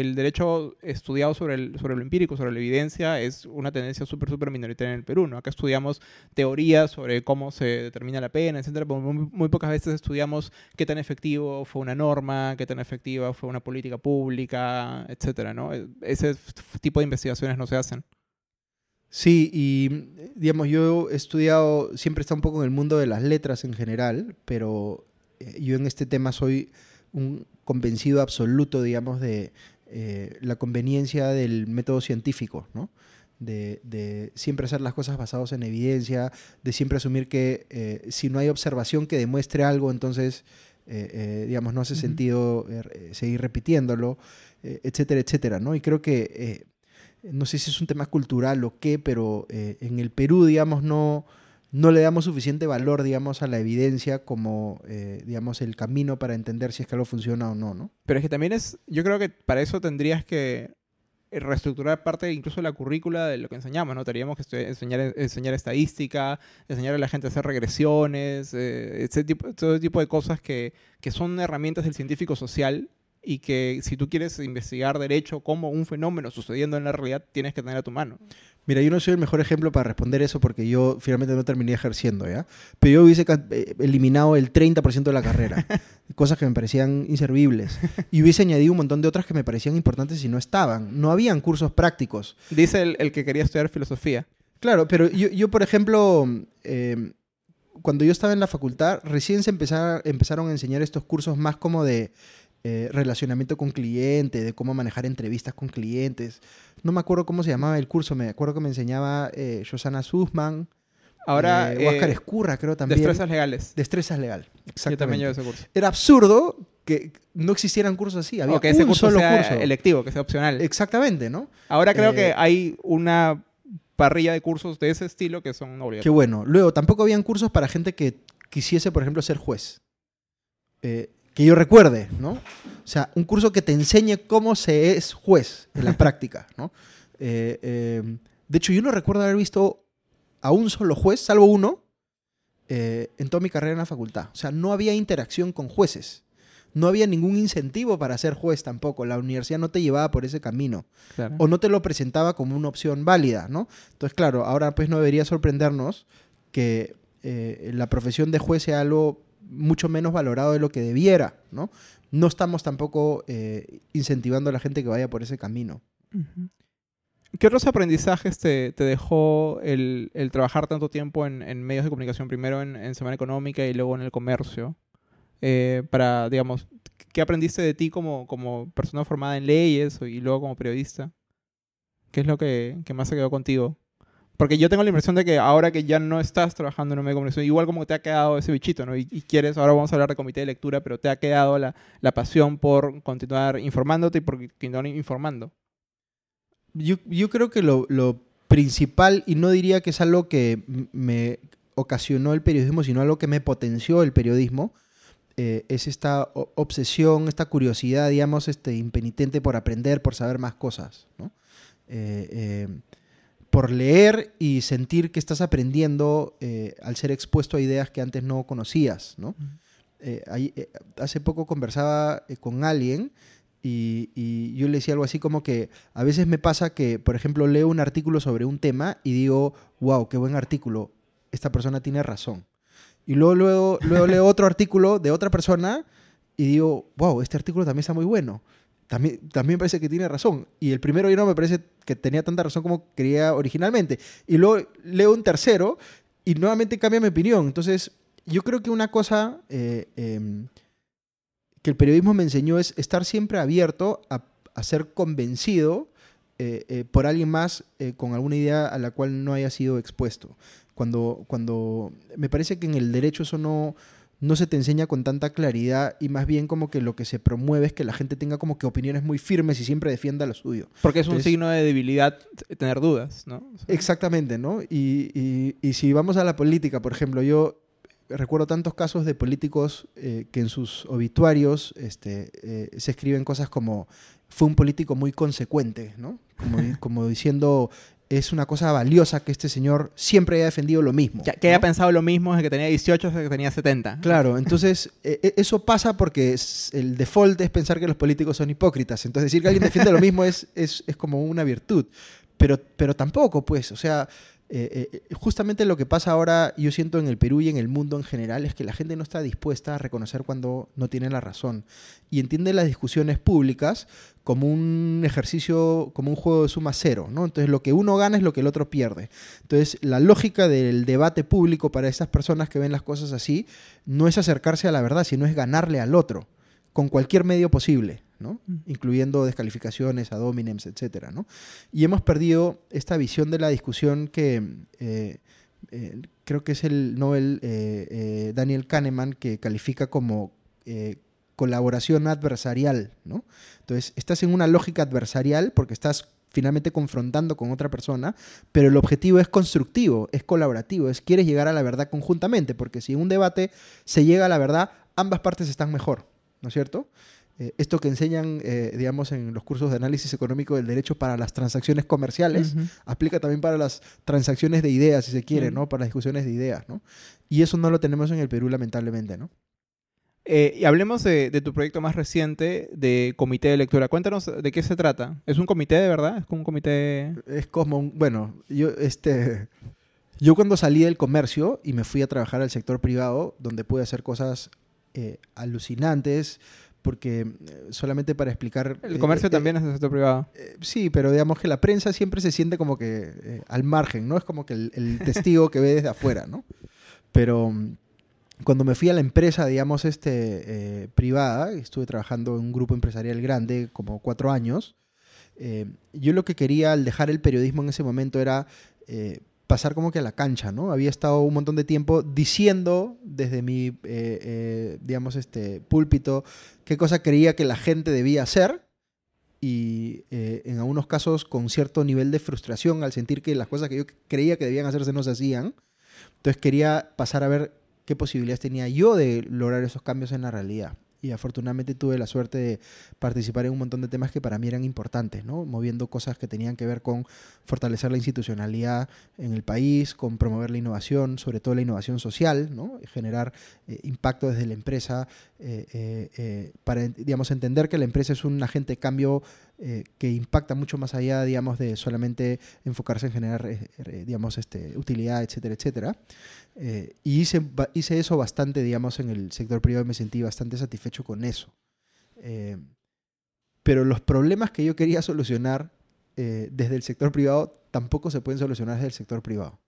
el derecho estudiado sobre, el, sobre lo empírico, sobre la evidencia, es una tendencia súper, súper minoritaria en el Perú. ¿no? Acá estudiamos teorías sobre cómo se determina la pena, etcétera, pero muy, muy pocas veces estudiamos qué tan efectivo fue una norma, qué tan efectiva fue una política pública, etcétera, ¿no? Ese f- tipo de investigaciones no se hacen.
Sí, y digamos, yo he estudiado, siempre está un poco en el mundo de las letras en general, pero eh, yo en este tema soy un convencido absoluto, digamos, de eh, la conveniencia del método científico, ¿no? De, de siempre hacer las cosas basadas en evidencia, de siempre asumir que eh, si no hay observación que demuestre algo, entonces, eh, digamos, no hace sentido seguir repitiéndolo, etcétera, etcétera, ¿no? Y creo que no sé si es un tema cultural o qué, pero en el Perú, digamos, no, no le damos suficiente valor, digamos, a la evidencia como, eh, digamos, el camino para entender si es que algo funciona o no, ¿no?
Pero es que también es, yo creo que para eso tendrías que reestructurar parte incluso la currícula de lo que enseñamos, ¿no? Tendríamos que enseñar, enseñar estadística, enseñar a la gente a hacer regresiones, eh, ese tipo, todo tipo de cosas que, que son herramientas del científico social y que si tú quieres investigar derecho como un fenómeno sucediendo en la realidad, tienes que tener a tu mano.
Mira, yo no soy el mejor ejemplo para responder eso porque yo finalmente no terminé ejerciendo, ¿ya? Pero yo hubiese eh, eliminado el 30% de la carrera, cosas que me parecían inservibles, y hubiese añadido un montón de otras que me parecían importantes y no estaban. No habían cursos prácticos.
Dice el, el que quería estudiar filosofía.
Claro, pero yo, yo por ejemplo, eh, cuando yo estaba en la facultad, recién se empezar- empezaron a enseñar estos cursos más como de eh, relacionamiento con cliente, de cómo manejar entrevistas con clientes. No me acuerdo cómo se llamaba el curso, me acuerdo que me enseñaba eh, Josana Sussman.
Ahora,
Eh, Huáscar
eh,
Escurra, creo también.
destrezas legales.
Destrezas legal.
Yo también
Exactamente.
llevo ese curso.
Era absurdo que no existieran cursos así. Había
O que ese
un
curso
solo
sea
curso.
electivo, que sea opcional.
Exactamente, ¿no?
Ahora creo
eh,
que hay una parrilla de cursos de ese estilo que son
Qué
obligatorios.
bueno. Luego, tampoco habían cursos para gente que quisiese, por ejemplo, ser juez. Eh, que yo recuerde, ¿no? O sea, un curso que te enseñe cómo se es juez en la práctica, ¿no? Eh, eh, de hecho, yo no recuerdo haber visto a un solo juez, salvo uno, eh, en toda mi carrera en la facultad. O sea, no había interacción con jueces. No había ningún incentivo para ser juez tampoco. La universidad no te llevaba por ese camino
Claro.
o no te lo presentaba como una opción válida, ¿no? Entonces, claro, ahora pues no debería sorprendernos que eh, la profesión de juez sea algo mucho menos valorado de lo que debiera, ¿no? No estamos tampoco eh, incentivando a la gente que vaya por ese camino.
¿Qué otros aprendizajes te, dejó el, trabajar tanto tiempo en, medios de comunicación, primero en, Semana Económica y luego en el comercio? Eh, para, digamos, ¿qué aprendiste de ti como, persona formada en leyes y luego como periodista? ¿Qué es lo que más se quedó contigo? Porque yo tengo la impresión de que ahora que ya no estás trabajando en un medio de comunicación, igual como te ha quedado ese bichito, ¿no? Y, y quieres, ahora vamos a hablar de comité de lectura, pero te ha quedado la, la pasión por continuar informándote y por continuar informando.
Yo, yo creo que lo, lo principal, y no diría que es algo que me ocasionó el periodismo, sino algo que me potenció el periodismo, eh, es esta obsesión, esta curiosidad, digamos, este, impenitente por aprender, por saber más cosas, ¿no? Eh, eh, por leer y sentir que estás aprendiendo eh, al ser expuesto a ideas que antes no conocías, ¿no? Eh, ahí, eh, hace poco conversaba con alguien y, y yo le decía algo así como que a veces me pasa que, por ejemplo, leo un artículo sobre un tema y digo, wow, qué buen artículo, esta persona tiene razón. Y luego, luego, luego leo otro artículo de otra persona y digo, wow, este artículo también está muy bueno. También, también parece que tiene razón. Y el primero ya no me parece que tenía tanta razón como creía originalmente. Y luego leo un tercero y nuevamente cambia mi opinión. Entonces, yo creo que una cosa eh, em, que el periodismo me enseñó es estar siempre abierto a, ser convencido eh, eh, por alguien más con alguna idea a la cual no haya sido expuesto. Cuando, cuando me parece que en el derecho eso no, no se te enseña con tanta claridad y más bien como que lo que se promueve es que la gente tenga como que opiniones muy firmes y siempre defienda lo suyo.
Porque es un signo de debilidad tener dudas, ¿no? O sea,
Exactamente, ¿no? Y, y- y si vamos a la política, por ejemplo, yo recuerdo tantos casos de políticos eh, que en sus obituarios este, eh, se escriben cosas como fue un político muy consecuente, ¿no? Como diciendo es una cosa valiosa que este señor siempre haya defendido lo mismo.
que, que haya pensado lo mismo desde que tenía 18 hasta que tenía 70.
Claro, entonces eh, eh, eso pasa porque es- el default es pensar que los políticos son hipócritas. Entonces decir que alguien defiende lo mismo es, es, es como una virtud. Pero, pero tampoco, pues, o sea, eh, eh, justamente lo que pasa ahora, yo siento en el Perú y en el mundo en general, es que la gente no está dispuesta a reconocer cuando no tiene la razón. Y entiende las discusiones públicas como un ejercicio, como un juego de suma cero, ¿no? Entonces lo que uno gana es lo que el otro pierde. Entonces la lógica del debate público para estas personas que ven las cosas así no es acercarse a la verdad, sino es ganarle al otro con cualquier medio posible, ¿no?
Mm.
incluyendo descalificaciones, ad hominems, etcétera, ¿no? Y hemos perdido esta visión de la discusión que eh, eh, creo que es el Nobel eh, Daniel Kahneman que califica como colaboración adversarial, ¿no? Entonces, estás en una lógica adversarial porque estás finalmente confrontando con otra persona, pero el objetivo es constructivo, es colaborativo, es quieres llegar a la verdad conjuntamente, porque si en un debate se llega a la verdad, ambas partes están mejor, ¿no es cierto? Eh, esto que enseñan, eh, digamos, en los cursos de análisis económico del derecho para las transacciones comerciales, aplica también para las transacciones de ideas, si se quiere. ¿no? Para las discusiones de ideas, ¿no? Y eso no lo tenemos en el Perú, lamentablemente, ¿no?
Eh, y hablemos de, de tu proyecto más reciente de comité de lectura. Cuéntanos de qué se trata. ¿Es un comité de verdad? ¿Es como un comité...?
Es como, un- bueno, yo, este, yo cuando salí del comercio y me fui a trabajar al sector privado, donde pude hacer cosas alucinantes, porque eh, solamente para explicar...
El
eh,
comercio
eh,
también es del sector privado.
Eh, sí, pero digamos que la prensa siempre se siente como que al margen, ¿no? Es como que el, el testigo que ve desde afuera, ¿no? Pero mm, cuando me fui a la empresa, digamos, este, privada, estuve trabajando en un grupo empresarial grande, como cuatro años, yo lo que quería al dejar el periodismo en ese momento era pasar como que a la cancha, ¿no? Había estado un montón de tiempo diciendo desde mi, eh, eh, digamos, este púlpito qué cosa creía que la gente debía hacer y eh, en algunos casos con cierto nivel de frustración al sentir que las cosas que yo creía que debían hacerse no se hacían. Entonces quería pasar a ver qué posibilidades tenía yo de lograr esos cambios en la realidad y afortunadamente tuve la suerte de participar en un montón de temas que para mí eran importantes, ¿no? moviendo cosas que tenían que ver con fortalecer la institucionalidad en el país, con promover la innovación, sobre todo la innovación social, ¿no? generar eh, impacto desde la empresa, eh, eh, para digamos, entender que la empresa es un agente de cambio que impacta mucho más allá digamos, de solamente enfocarse en generar digamos, este, utilidad, etcétera, etcétera. Eh, y hice, hice eso bastante, digamos, en el sector privado y me sentí bastante satisfecho con eso. Eh, pero los problemas que yo quería solucionar eh, desde el sector privado tampoco se pueden solucionar desde el sector privado.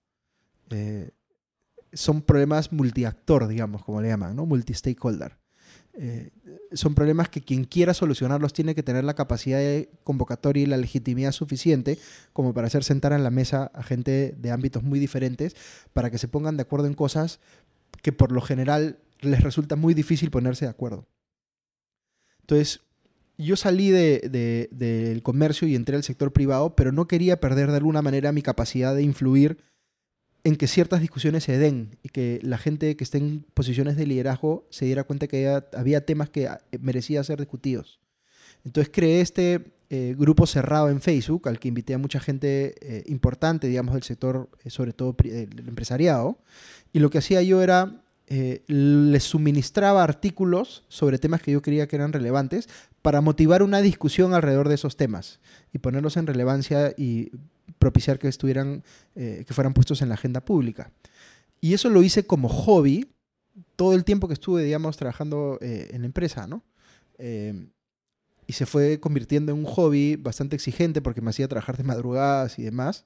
son problemas multiactor, digamos, como le llaman, ¿no? Multi-stakeholder. Eh, son problemas que quien quiera solucionarlos tiene que tener la capacidad de convocatoria y la legitimidad suficiente como para hacer sentar en la mesa a gente de ámbitos muy diferentes para que se pongan de acuerdo en cosas que por lo general les resulta muy difícil ponerse de acuerdo. Entonces, yo salí del comercio y entré al sector privado, pero no quería perder de alguna manera mi capacidad de influir en que ciertas discusiones se den y que la gente que esté en posiciones de liderazgo se diera cuenta que había, temas que ah, merecía ser discutidos. Entonces creé este eh, grupo cerrado en Facebook al que invité a mucha gente eh, importante, digamos, del sector, eh, sobre todo el empresariado. Y lo que hacía yo era, les suministraba artículos sobre temas que yo creía que eran relevantes para motivar una discusión alrededor de esos temas y ponerlos en relevancia y propiciar que estuvieran, eh, que fueran puestos en la agenda pública. Y eso lo hice como hobby todo el tiempo que estuve, digamos, trabajando eh, en la empresa, ¿no? Eh, y se fue convirtiendo en un hobby bastante exigente porque me hacía trabajar de madrugadas y demás,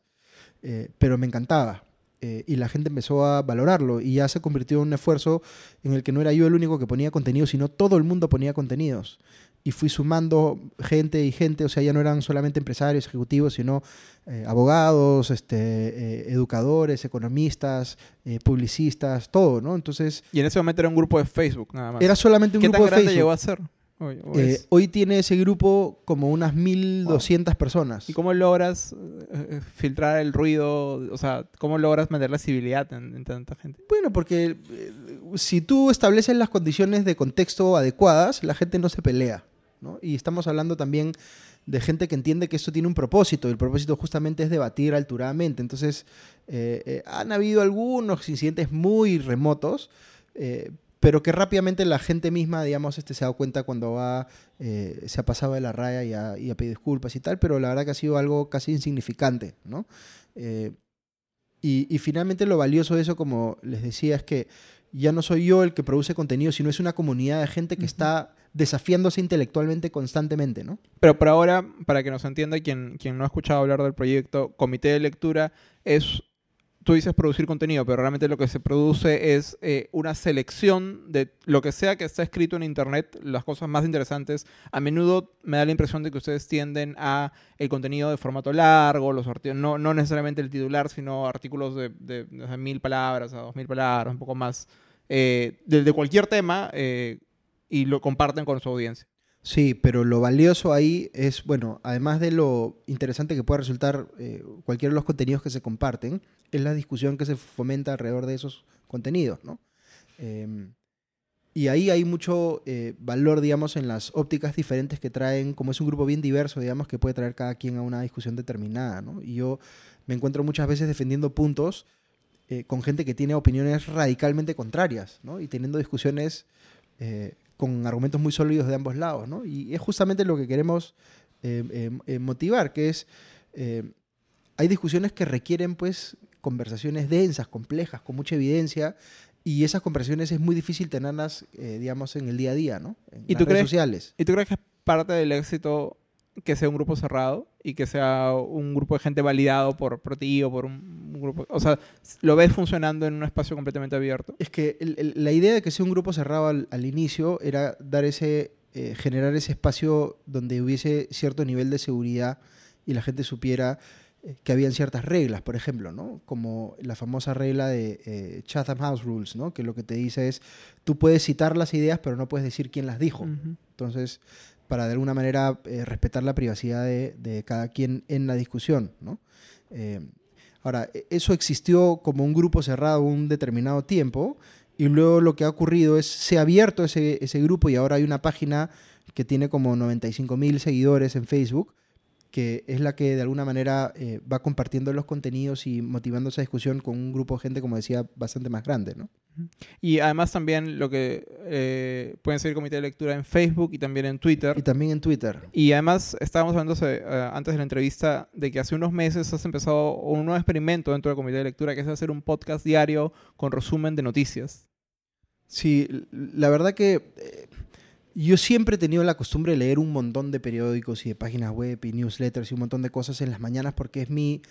pero me encantaba. y la gente empezó a valorarlo y ya se convirtió en un esfuerzo en el que no era yo el único que ponía contenido, sino todo el mundo ponía contenidos y fui sumando gente y gente, o sea, ya no eran solamente empresarios, ejecutivos, sino eh, abogados, este, eh, educadores, economistas, eh, publicistas, todo, ¿no? Entonces...
Y en ese momento era un grupo de Facebook, nada más.
Era solamente un grupo de Facebook.
¿Qué llegó a ser?
Hoy, tiene ese grupo como unas 1200 personas.
¿Y cómo logras filtrar el ruido? O sea, ¿cómo logras meter la civilidad en, en tanta gente?
Bueno, porque si tú estableces las condiciones de contexto adecuadas, la gente no se pelea. Y estamos hablando también de gente que entiende que esto tiene un propósito, y el propósito justamente es debatir alturadamente. Entonces, eh, eh, han habido algunos incidentes muy remotos, eh, pero que rápidamente la gente misma, digamos, este, se ha dado cuenta cuando va, se ha pasado de la raya y ha, y pedido disculpas y tal, pero la verdad que ha sido algo casi insignificante, ¿no? y, finalmente lo valioso de eso, como les decía, es que ya no soy yo el que produce contenido, sino es una comunidad de gente que está desafiándose intelectualmente constantemente, ¿no?
Pero por ahora, para que nos entienda quien, quien no ha escuchado hablar del proyecto, Comité de Lectura es, tú dices producir contenido, pero realmente lo que se produce es eh, una selección de lo que sea que está escrito en Internet, las cosas más interesantes. A menudo me da la impresión de que ustedes tienden a el contenido de formato largo, los no, no necesariamente el titular, sino artículos de, de, mil palabras a dos mil palabras, un poco más. Eh, de, cualquier tema, eh, y lo comparten con su audiencia.
Sí, pero lo valioso ahí es, bueno, además de lo interesante que pueda resultar eh, cualquiera de los contenidos que se comparten, es la discusión que se fomenta alrededor de esos contenidos, ¿no? Em, y ahí hay mucho eh, valor, digamos, en las ópticas diferentes que traen, como es un grupo bien diverso, digamos, que puede traer cada quien a una discusión determinada, ¿no? Y yo me encuentro muchas veces defendiendo puntos eh, con gente que tiene opiniones radicalmente contrarias, ¿no? Y teniendo discusiones con argumentos muy sólidos de ambos lados, ¿no? Y es justamente lo que queremos eh, eh, eh, motivar, que es, hay discusiones que requieren, pues, conversaciones densas, complejas, con mucha evidencia, y esas conversaciones es muy difícil tenerlas, digamos, en el día a día, ¿no? En
¿Y las redes sociales. ¿Y tú crees que es parte del éxito que sea un grupo cerrado y que sea un grupo de gente validado por, por ti o por un, grupo. O sea, ¿lo ves funcionando en un espacio completamente abierto?
Es que la idea de que sea un grupo cerrado al, inicio era dar ese, eh, generar ese espacio donde hubiese cierto nivel de seguridad y la gente supiera eh, que habían ciertas reglas, por ejemplo, ¿no? Como la famosa regla de eh, Chatham House Rules, ¿no? Que lo que te dice es, tú puedes citar las ideas, pero no puedes decir quién las dijo.
Ujú.
Entonces, para de alguna manera eh, respetar la privacidad de, cada quien en la discusión, ¿no? Eh, ahora, e- eso existió como un grupo cerrado un determinado tiempo y luego lo que ha ocurrido es, se ha abierto ese, ese grupo y ahora hay una página que tiene como 95 mil seguidores en Facebook, que es la que de alguna manera eh, va compartiendo los contenidos y motivando esa discusión con un grupo de gente, como decía, bastante más grande, ¿no?
Y además también lo que eh, pueden seguir comité de lectura en Facebook y también en Twitter.
Y también en Twitter.
Y además estábamos hablando eh, antes de la entrevista de que hace unos meses has empezado un nuevo experimento dentro del comité de lectura que es hacer un podcast diario con resumen de noticias.
Sí, la verdad que eh, yo siempre he tenido la costumbre de leer un montón de periódicos y de páginas web y newsletters y un montón de cosas en las mañanas porque es mi,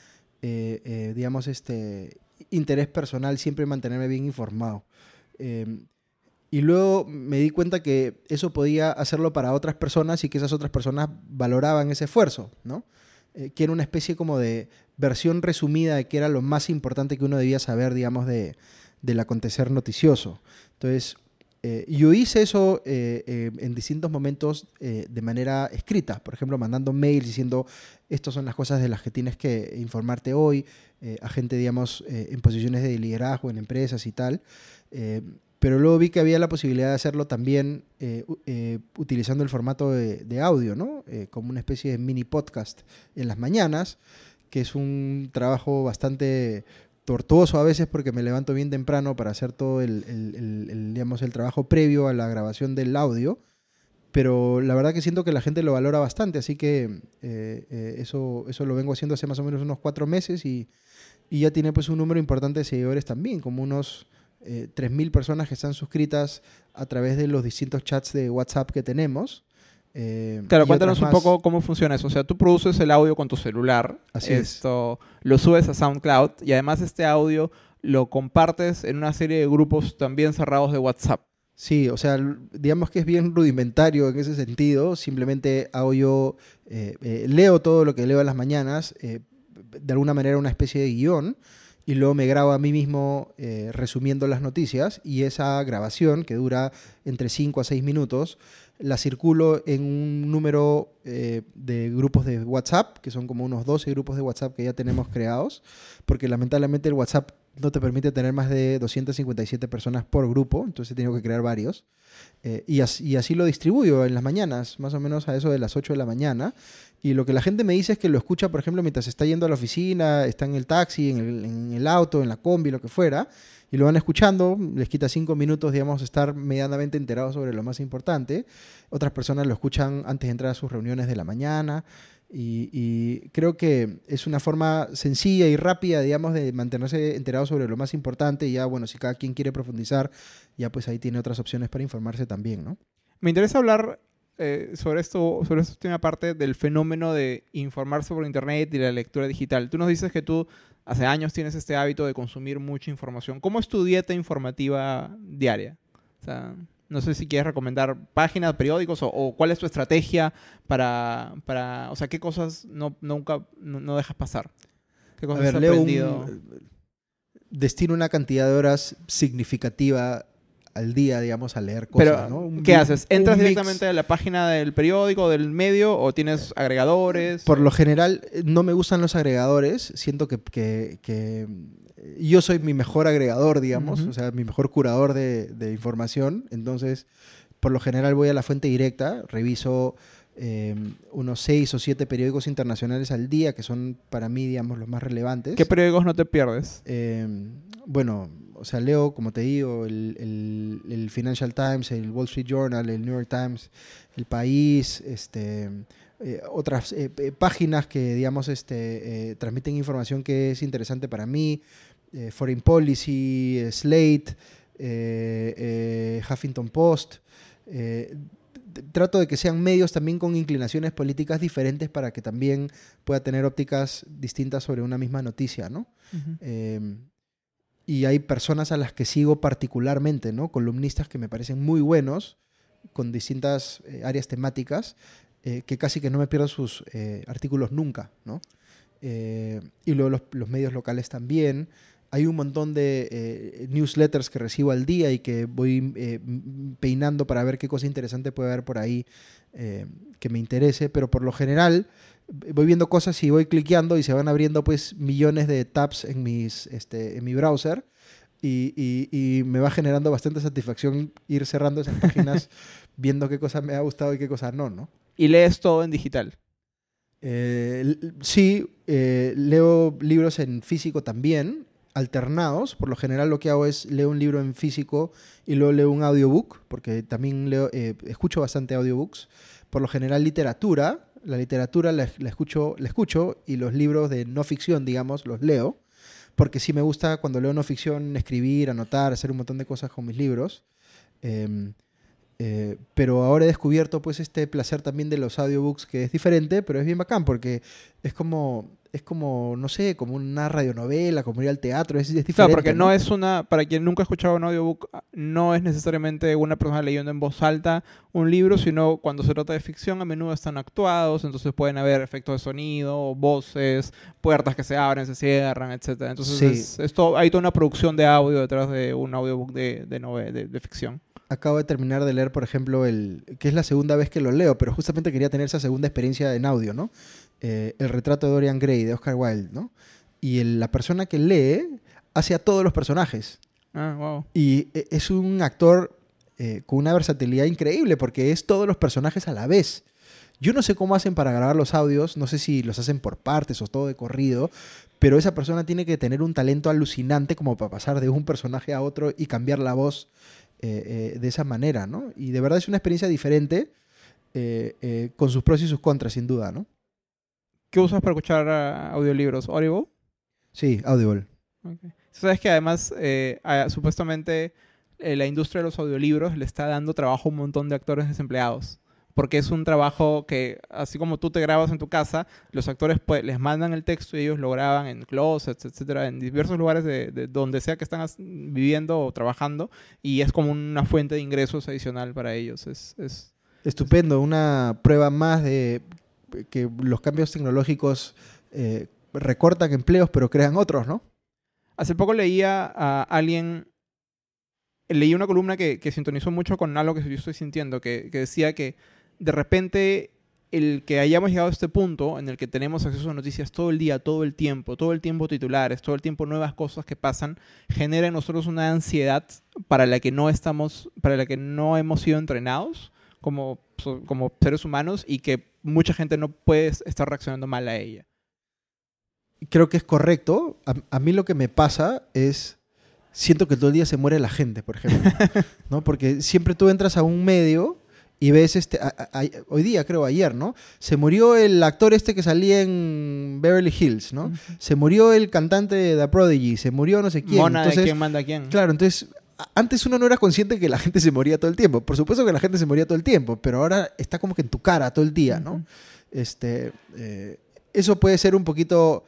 digamos, este interés personal siempre mantenerme bien informado. Eh, y luego me di cuenta que eso podía hacerlo para otras personas y que esas otras personas valoraban ese esfuerzo, ¿no? Eh, que era una especie como de versión resumida de qué era lo más importante que uno debía saber, digamos, de, del acontecer noticioso. Entonces, eh, yo hice eso eh, en distintos momentos de manera escrita, por ejemplo, mandando mails diciendo, estas son las cosas de las que tienes que informarte hoy, eh, a gente, digamos, eh, en posiciones de liderazgo, en empresas y tal. Eh, pero luego vi que había la posibilidad de hacerlo también eh, eh, utilizando el formato de, de audio, ¿no? Eh, como una especie de mini podcast en las mañanas, que es un trabajo bastante tortuoso a veces porque me levanto bien temprano para hacer todo el, el- el- el, digamos, el trabajo previo a la grabación del audio. Pero la verdad que siento que la gente lo valora bastante, así que eh, eh, eso, eso lo vengo haciendo hace más o menos unos cuatro meses y, y ya tiene pues un número importante de seguidores también, como unos eh, 3.000 personas que están suscritas a través de los distintos chats de WhatsApp que tenemos. Eh,
Claro, cuéntanos un poco cómo funciona eso. O sea, tú produces el audio con tu celular.
Así es.
Esto lo subes a SoundCloud y además este audio lo compartes en una serie de grupos también cerrados de WhatsApp.
Sí, o sea, digamos que es bien rudimentario en ese sentido. Simplemente hago yo, eh, eh, leo todo lo que leo en las mañanas, eh, de alguna manera una especie de guion, y luego me grabo a mí mismo eh, resumiendo las noticias, y esa grabación, que dura entre 5 a 6 minutos, la circulo en un número eh, de grupos de WhatsApp, que son como unos 12 grupos de WhatsApp que ya tenemos creados, porque lamentablemente el WhatsApp no te permite tener más de 257 personas por grupo, entonces he tenido que crear varios. Eh, y, as- y así lo distribuyo en las mañanas, más o menos a eso de las 8 de la mañana. Y lo que la gente me dice es que lo escucha, por ejemplo, mientras está yendo a la oficina, está en el taxi, en el, auto, en la combi, lo que fuera, y lo van escuchando, les quita cinco minutos, digamos, estar medianamente enterados sobre lo más importante. Otras personas lo escuchan antes de entrar a sus reuniones de la mañana. Y, y creo que es una forma sencilla y rápida, digamos, de mantenerse enterado sobre lo más importante. Y ya, bueno, si cada quien quiere profundizar, ya pues ahí tiene otras opciones para informarse también, ¿no?
Me interesa hablar eh, sobre esto, sobre esta última parte del fenómeno de informarse por internet y la lectura digital. Tú nos dices que tú hace años tienes este hábito de consumir mucha información. ¿Cómo es tu dieta informativa diaria? O sea, no sé si quieres recomendar páginas, periódicos o, o cuál es tu estrategia para, para, o sea, qué cosas no, nunca no, no dejas pasar. ¿Qué
A
cosas
ver,
has
leo
aprendido?
un, destino una cantidad de horas significativa al día, digamos, a leer cosas,
Pero,
¿no? Un
¿qué haces? ¿Entras
mix.
directamente a la página del periódico, del medio, o tienes agregadores?
Por lo general, eh, no me gustan los agregadores. Siento que, que- que, eh, yo soy mi mejor agregador, digamos, o sea, mi mejor curador de, de información. Entonces, por lo general voy a la fuente directa, reviso eh, unos seis o siete periódicos internacionales al día, que son para mí, digamos, los más relevantes.
¿Qué periódicos no te pierdes?
Eh, bueno, o sea, leo, como te digo, el, el- el Financial Times, el Wall Street Journal, el New York Times, el País, este, eh, otras eh, eh, páginas que, digamos, este, eh, transmiten información que es interesante para mí, Foreign Policy, Slate, Huffington Post. trato de que sean medios también con inclinaciones políticas diferentes para que también pueda tener ópticas distintas sobre una misma noticia, ¿no? Y hay personas a las que sigo particularmente, ¿no? Columnistas que me parecen muy buenos, con distintas eh, áreas temáticas, eh, que casi que no me pierdo sus eh, artículos nunca, ¿no? eh, y luego los, los medios locales también. Hay un montón de eh, newsletters que recibo al día y que voy eh, peinando para ver qué cosa interesante puede haber por ahí que me interese, pero por lo general voy viendo cosas y voy cliqueando y se van abriendo pues millones de tabs en, mis, este, en mi browser y, y- y me va generando bastante satisfacción ir cerrando esas páginas viendo qué cosa me ha gustado y qué cosa no, ¿no?
Y lees todo en digital.
Eh, sí, eh, leo libros en físico también, alternados. Por lo general lo que hago es leo un libro en físico y luego leo un audiobook, porque también leo, eh, escucho bastante audiobooks. Por lo general literatura, la literatura la, escucho, la escucho y los libros de no ficción, digamos, los leo. Porque sí me gusta cuando leo no ficción escribir, anotar, hacer un montón de cosas con mis libros. Em, eh, pero ahora he descubierto pues este placer también de los audiobooks que es diferente, pero es bien bacán porque es como, es como, no sé, como una radionovela, como ir al teatro, es, es diferente.
Claro, porque no es una, para quien nunca ha escuchado un audiobook, no es necesariamente una persona leyendo en voz alta un libro, sino cuando se trata de ficción a menudo están actuados, entonces pueden haber efectos de sonido, voces, puertas que se abren, se cierran, etcétera. Entonces
Sí.
es- hay toda una producción de audio detrás de un audiobook de, de, de, de ficción.
Acabo de terminar de leer, por ejemplo, el que es la segunda vez que lo leo, pero justamente quería tener esa segunda experiencia en audio, ¿no? Eh, el retrato de Dorian Gray, de Oscar Wilde, ¿no? Y el- la persona que lee hace a todos los personajes.
Ah, wow.
Y e- es un actor eh, con una versatilidad increíble porque es todos los personajes a la vez. Yo no sé cómo hacen para grabar los audios, no sé si los hacen por partes o todo de corrido, pero esa persona tiene que tener un talento alucinante como para pasar de un personaje a otro y cambiar la voz eh, eh, de esa manera, ¿no? Y de verdad es una experiencia diferente, eh, con sus pros y sus contras, sin duda, ¿no?
¿Qué usas para escuchar ah, audiolibros? ¿Audible?
Sí, Audible.
Sabes que además, supuestamente, la industria de los audiolibros le está dando trabajo a un montón de actores desempleados. Porque es un trabajo que, así como tú te grabas en tu casa, los actores pues, les mandan el texto y ellos lo graban en closets, etcétera, en diversos lugares de, de donde sea que están viviendo o trabajando. Y es como una fuente de ingresos adicional para ellos. Es, es,
Estupendo, una prueba más de que los cambios tecnológicos eh, recortan empleos pero crean otros, ¿no?
Hace poco leía a alguien, leí una columna que, que sintonizó mucho con algo que yo estoy sintiendo, que, que decía que de repente el que hayamos llegado a este punto en el que tenemos acceso a noticias todo el día, todo el tiempo, todo el tiempo titulares, todo el tiempo nuevas cosas que pasan, genera en nosotros una ansiedad para la que no estamos, para la que no hemos sido entrenados como, como seres humanos y que mucha gente no puede estar reaccionando mal a ella.
Creo que es correcto. A, a mí lo que me pasa es, siento que todo el día se muere la gente, por ejemplo, ¿no? Porque siempre tú entras a un medio y ves este, a- a- a- hoy día creo ayer, ¿no? Se murió el actor este que salía en Beverly Hills, ¿no? Se murió el cantante de The Prodigy, se murió no sé quién.
Mona
Entonces,
de quién manda a quién.
Claro, entonces antes uno no era consciente que la gente se moría todo el tiempo. Por supuesto que la gente se moría todo el tiempo, pero ahora está como que en tu cara todo el día, ¿no? Este, eh, eso puede ser un poquito.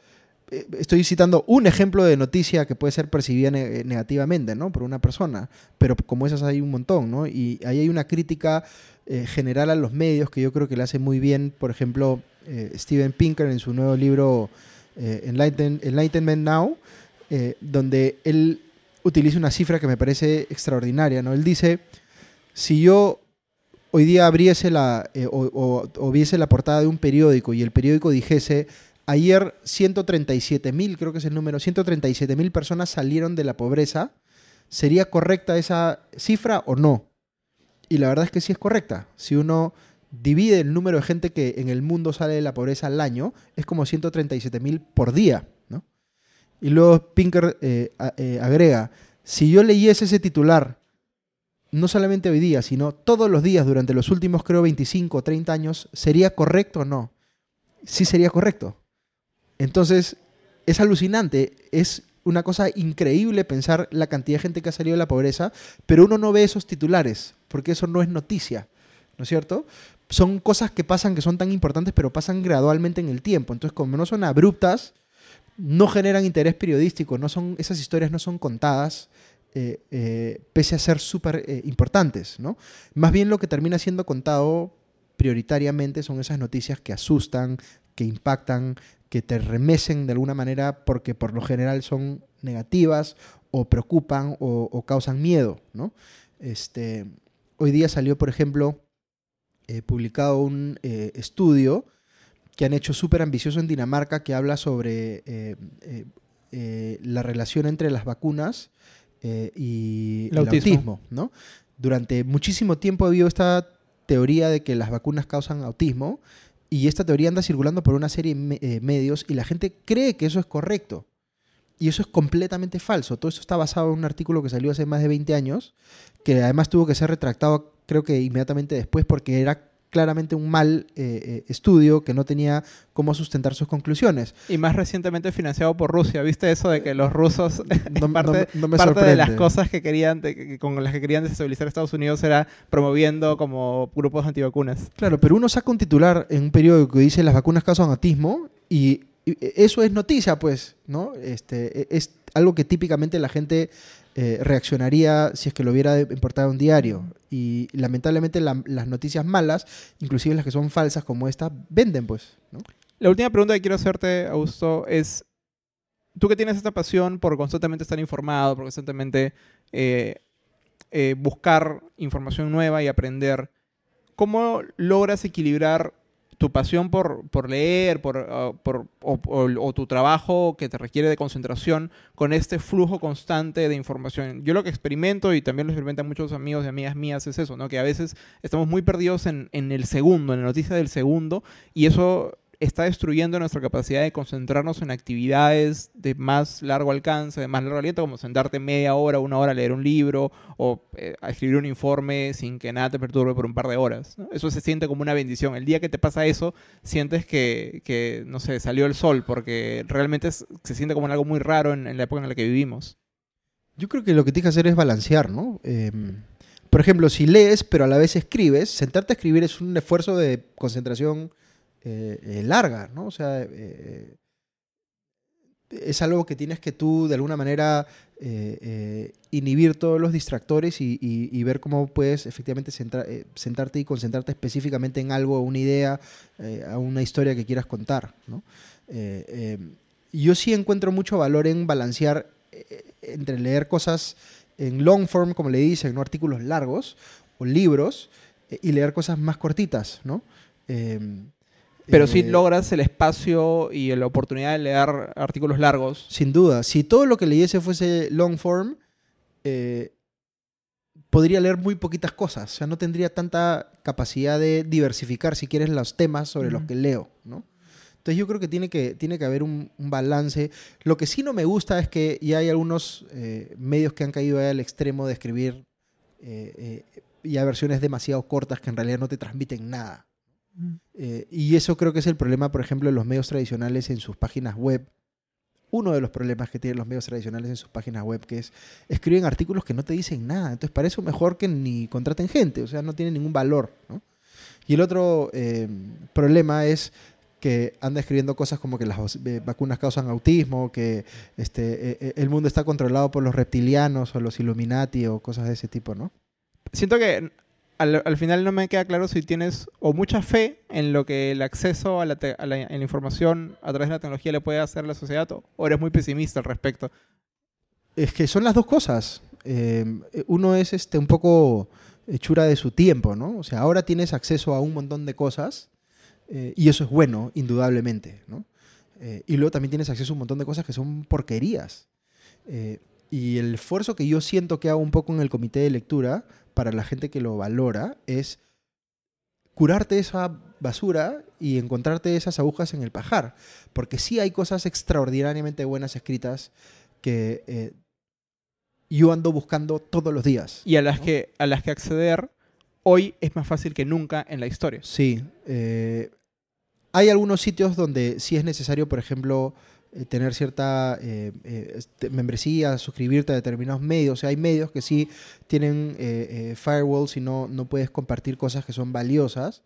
eh, Estoy citando un ejemplo de noticia que puede ser percibida ne- eh, negativamente, ¿no? Por una persona, pero como esas hay un montón, ¿no? Y ahí hay una crítica eh, general a los medios que yo creo que le hace muy bien, por ejemplo, eh, Steven Pinker en su nuevo libro eh, Enlighten- Enlightenment Now, donde él utiliza una cifra que me parece extraordinaria, ¿no? Él dice, si yo hoy día abriese la, o viese la portada de un periódico y el periódico dijese, ayer 137 mil, creo que es el número, 137 mil personas salieron de la pobreza, ¿sería correcta esa cifra o no? Y la verdad es que sí es correcta. Si uno divide el número de gente que en el mundo sale de la pobreza al año, es como 137 mil por día, ¿no? Y luego Pinker eh, eh, agrega, si yo leyese ese titular, no solamente hoy día, sino todos los días durante los últimos, creo, 25 o 30 años, ¿sería correcto o no? Sí sería correcto. Entonces, es alucinante, es una cosa increíble pensar la cantidad de gente que ha salido de la pobreza, pero uno no ve esos titulares, porque eso no es noticia, ¿no es cierto? Son cosas que pasan que son tan importantes, pero pasan gradualmente en el tiempo. Entonces, como no son abruptas, no generan interés periodístico, no son, esas historias no son contadas, eh, eh, pese a ser súper eh, importantes, ¿no? Más bien lo que termina siendo contado prioritariamente son esas noticias que asustan, que impactan, que te remesen de alguna manera porque por lo general son negativas o preocupan o, o causan miedo, ¿no? Este, hoy día salió, por ejemplo, eh, publicado un eh, estudio que han hecho súper ambicioso en Dinamarca que habla sobre eh, eh, eh, la relación entre las vacunas eh, y
El
el,
autismo.
autismo. ¿no? Durante muchísimo tiempo ha habido esta teoría de que las vacunas causan autismo y esta teoría anda circulando por una serie de eh, medios y la gente cree que eso es correcto. Y eso es completamente falso. Todo esto está basado en un artículo que salió hace más de 20 años, que además tuvo que ser retractado creo que inmediatamente después porque era claramente un mal eh, eh, estudio que no tenía cómo sustentar sus conclusiones.
Y más recientemente financiado por Rusia. ¿Viste eso de que los rusos,
No,
parte,
no me
parte de las cosas que querían, de- con las que querían desestabilizar a Estados Unidos era promoviendo como grupos antivacunas?
Claro, pero uno saca un titular en un periódico que dice las vacunas causan autismo y, y eso es noticia, pues, ¿no? Este, e- es algo que típicamente la gente eh, reaccionaría si es que lo hubiera de un diario. Y lamentablemente la- las noticias malas, inclusive las que son falsas como esta, venden, pues.
La última pregunta que quiero hacerte, Augusto, es, tú que tienes esta pasión por constantemente estar informado, por constantemente eh, eh, buscar información nueva y aprender, ¿cómo logras equilibrar tu pasión por, por leer por, ah, por- o, o- tu trabajo que te requiere de concentración con este flujo constante de información? Yo lo que experimento y también lo experimentan muchos amigos y amigas mías es eso, ¿no? que a veces estamos muy perdidos en, en el segundo, en la noticia del segundo, y eso está destruyendo nuestra capacidad de concentrarnos en actividades de más largo alcance, de más largo aliento, como sentarte media hora, una hora a leer un libro o eh, a escribir un informe sin que nada te perturbe por un par de horas. Eso se siente como una bendición. El día que te pasa eso, sientes que, que, no sé, salió el sol, porque realmente se siente como algo muy raro en, la época en la que vivimos.
Yo creo que lo que tienes que hacer es balancear, ¿no? Eh, por ejemplo, si lees pero a la vez escribes, sentarte a escribir es un esfuerzo de concentración eh, eh, larga, ¿no? O sea, eh, es algo que tienes que tú de alguna manera eh, eh, inhibir todos los distractores y, ver cómo puedes efectivamente eh, sentarte y concentrarte específicamente en algo, una idea, eh, a una historia que quieras contar, ¿no? Eh, eh, yo sí encuentro mucho valor en balancear eh, entre leer cosas en long form, como le dicen, ¿no? artículos largos o libros, eh, y leer cosas más cortitas, ¿no? Eh,
Pero
eh,
si logras el espacio y la oportunidad de leer artículos largos,
Sin duda. Si todo lo que leyese fuese long form, eh, podría leer muy poquitas cosas. O sea, no tendría tanta capacidad de diversificar, si quieres, los temas sobre los que leo, ¿no? Entonces yo creo que tiene que, tiene que haber un, un balance. Lo que sí no me gusta es que ya hay algunos eh, medios que han caído al extremo de escribir eh, eh, ya versiones demasiado cortas que en realidad no te transmiten nada. Eh, y eso creo que es el problema, por ejemplo, de los medios tradicionales en sus páginas web. Uno de los problemas que tienen los medios tradicionales en sus páginas web, que es escriben artículos que no te dicen nada. Entonces, para eso mejor que ni contraten gente, o sea, no tiene ningún valor. Y el otro eh, problema es que anda escribiendo cosas como que las eh, vacunas causan autismo, que este, eh, eh, el mundo está controlado por los reptilianos o los Illuminati o cosas de ese tipo, ¿no?
siento que al, al final no me queda claro si tienes o mucha fe en lo que el acceso a la, información a través de la tecnología le puede hacer a la sociedad o- eres muy pesimista al respecto.
Es que son las dos cosas. Eh, uno es este, un poco hechura de su tiempo, ¿no? O sea, ahora tienes acceso a un montón de cosas eh, y eso es bueno, indudablemente, ¿no? Eh, y luego también tienes acceso a un montón de cosas que son porquerías. Eh, y el esfuerzo que yo siento que hago un poco en el comité de lectura para la gente que lo valora es curarte esa basura y encontrarte esas agujas en el pajar. Porque sí hay cosas extraordinariamente buenas escritas que eh, yo ando buscando todos los días.
Y a las,
¿no?
que, a las que acceder hoy es más fácil que nunca en la historia.
Sí. eh, hay algunos sitios donde sí es necesario, por ejemplo, eh, tener cierta eh, eh, membresía, suscribirte a determinados medios. O sea, hay medios que sí tienen eh, firewalls y no, no puedes compartir cosas que son valiosas.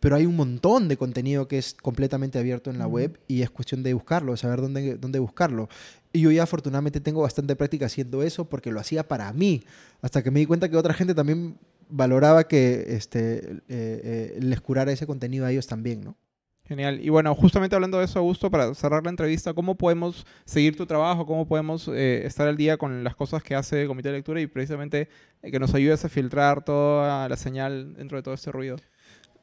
Pero hay un montón de contenido que es completamente abierto en la web y es cuestión de buscarlo, de saber dónde, dónde buscarlo. Y yo ya afortunadamente tengo bastante práctica haciendo eso porque lo hacía para mí, hasta que me di cuenta que otra gente también valoraba que este, eh, eh, les curara ese contenido a ellos también, ¿no?
Genial. Y bueno, justamente hablando de eso, Augusto, para cerrar la entrevista, ¿cómo podemos seguir tu trabajo? ¿Cómo podemos eh, estar al día con las cosas que hace Comité de Lectura y precisamente eh, que nos ayudes a filtrar toda la señal dentro de todo este ruido?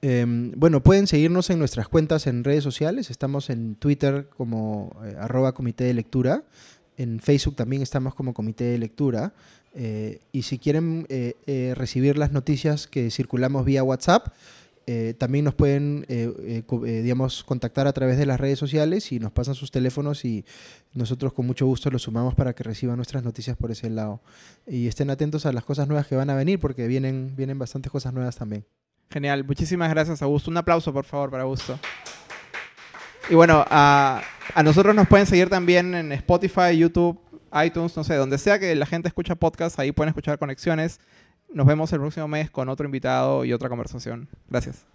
Em, bueno, pueden seguirnos en nuestras cuentas en redes sociales. Estamos en Twitter como eh, arroba comité de lectura. En Facebook también estamos como comité de lectura. y si quieren recibir las noticias que circulamos vía WhatsApp, eh, también nos pueden, eh, eh, digamos, contactar a través de las redes sociales y nos pasan sus teléfonos y nosotros con mucho gusto los sumamos para que reciban nuestras noticias por ese lado. Y estén atentos a las cosas nuevas que van a venir porque vienen, vienen bastantes cosas nuevas también.
Genial, muchísimas gracias Augusto. Un aplauso por favor para Augusto. Y bueno, a, a nosotros nos pueden seguir también en Spotify, YouTube, iTunes, no sé, donde sea que la gente escucha podcast, ahí pueden escuchar conexiones. Nos vemos el próximo mes con otro invitado y otra conversación. Gracias.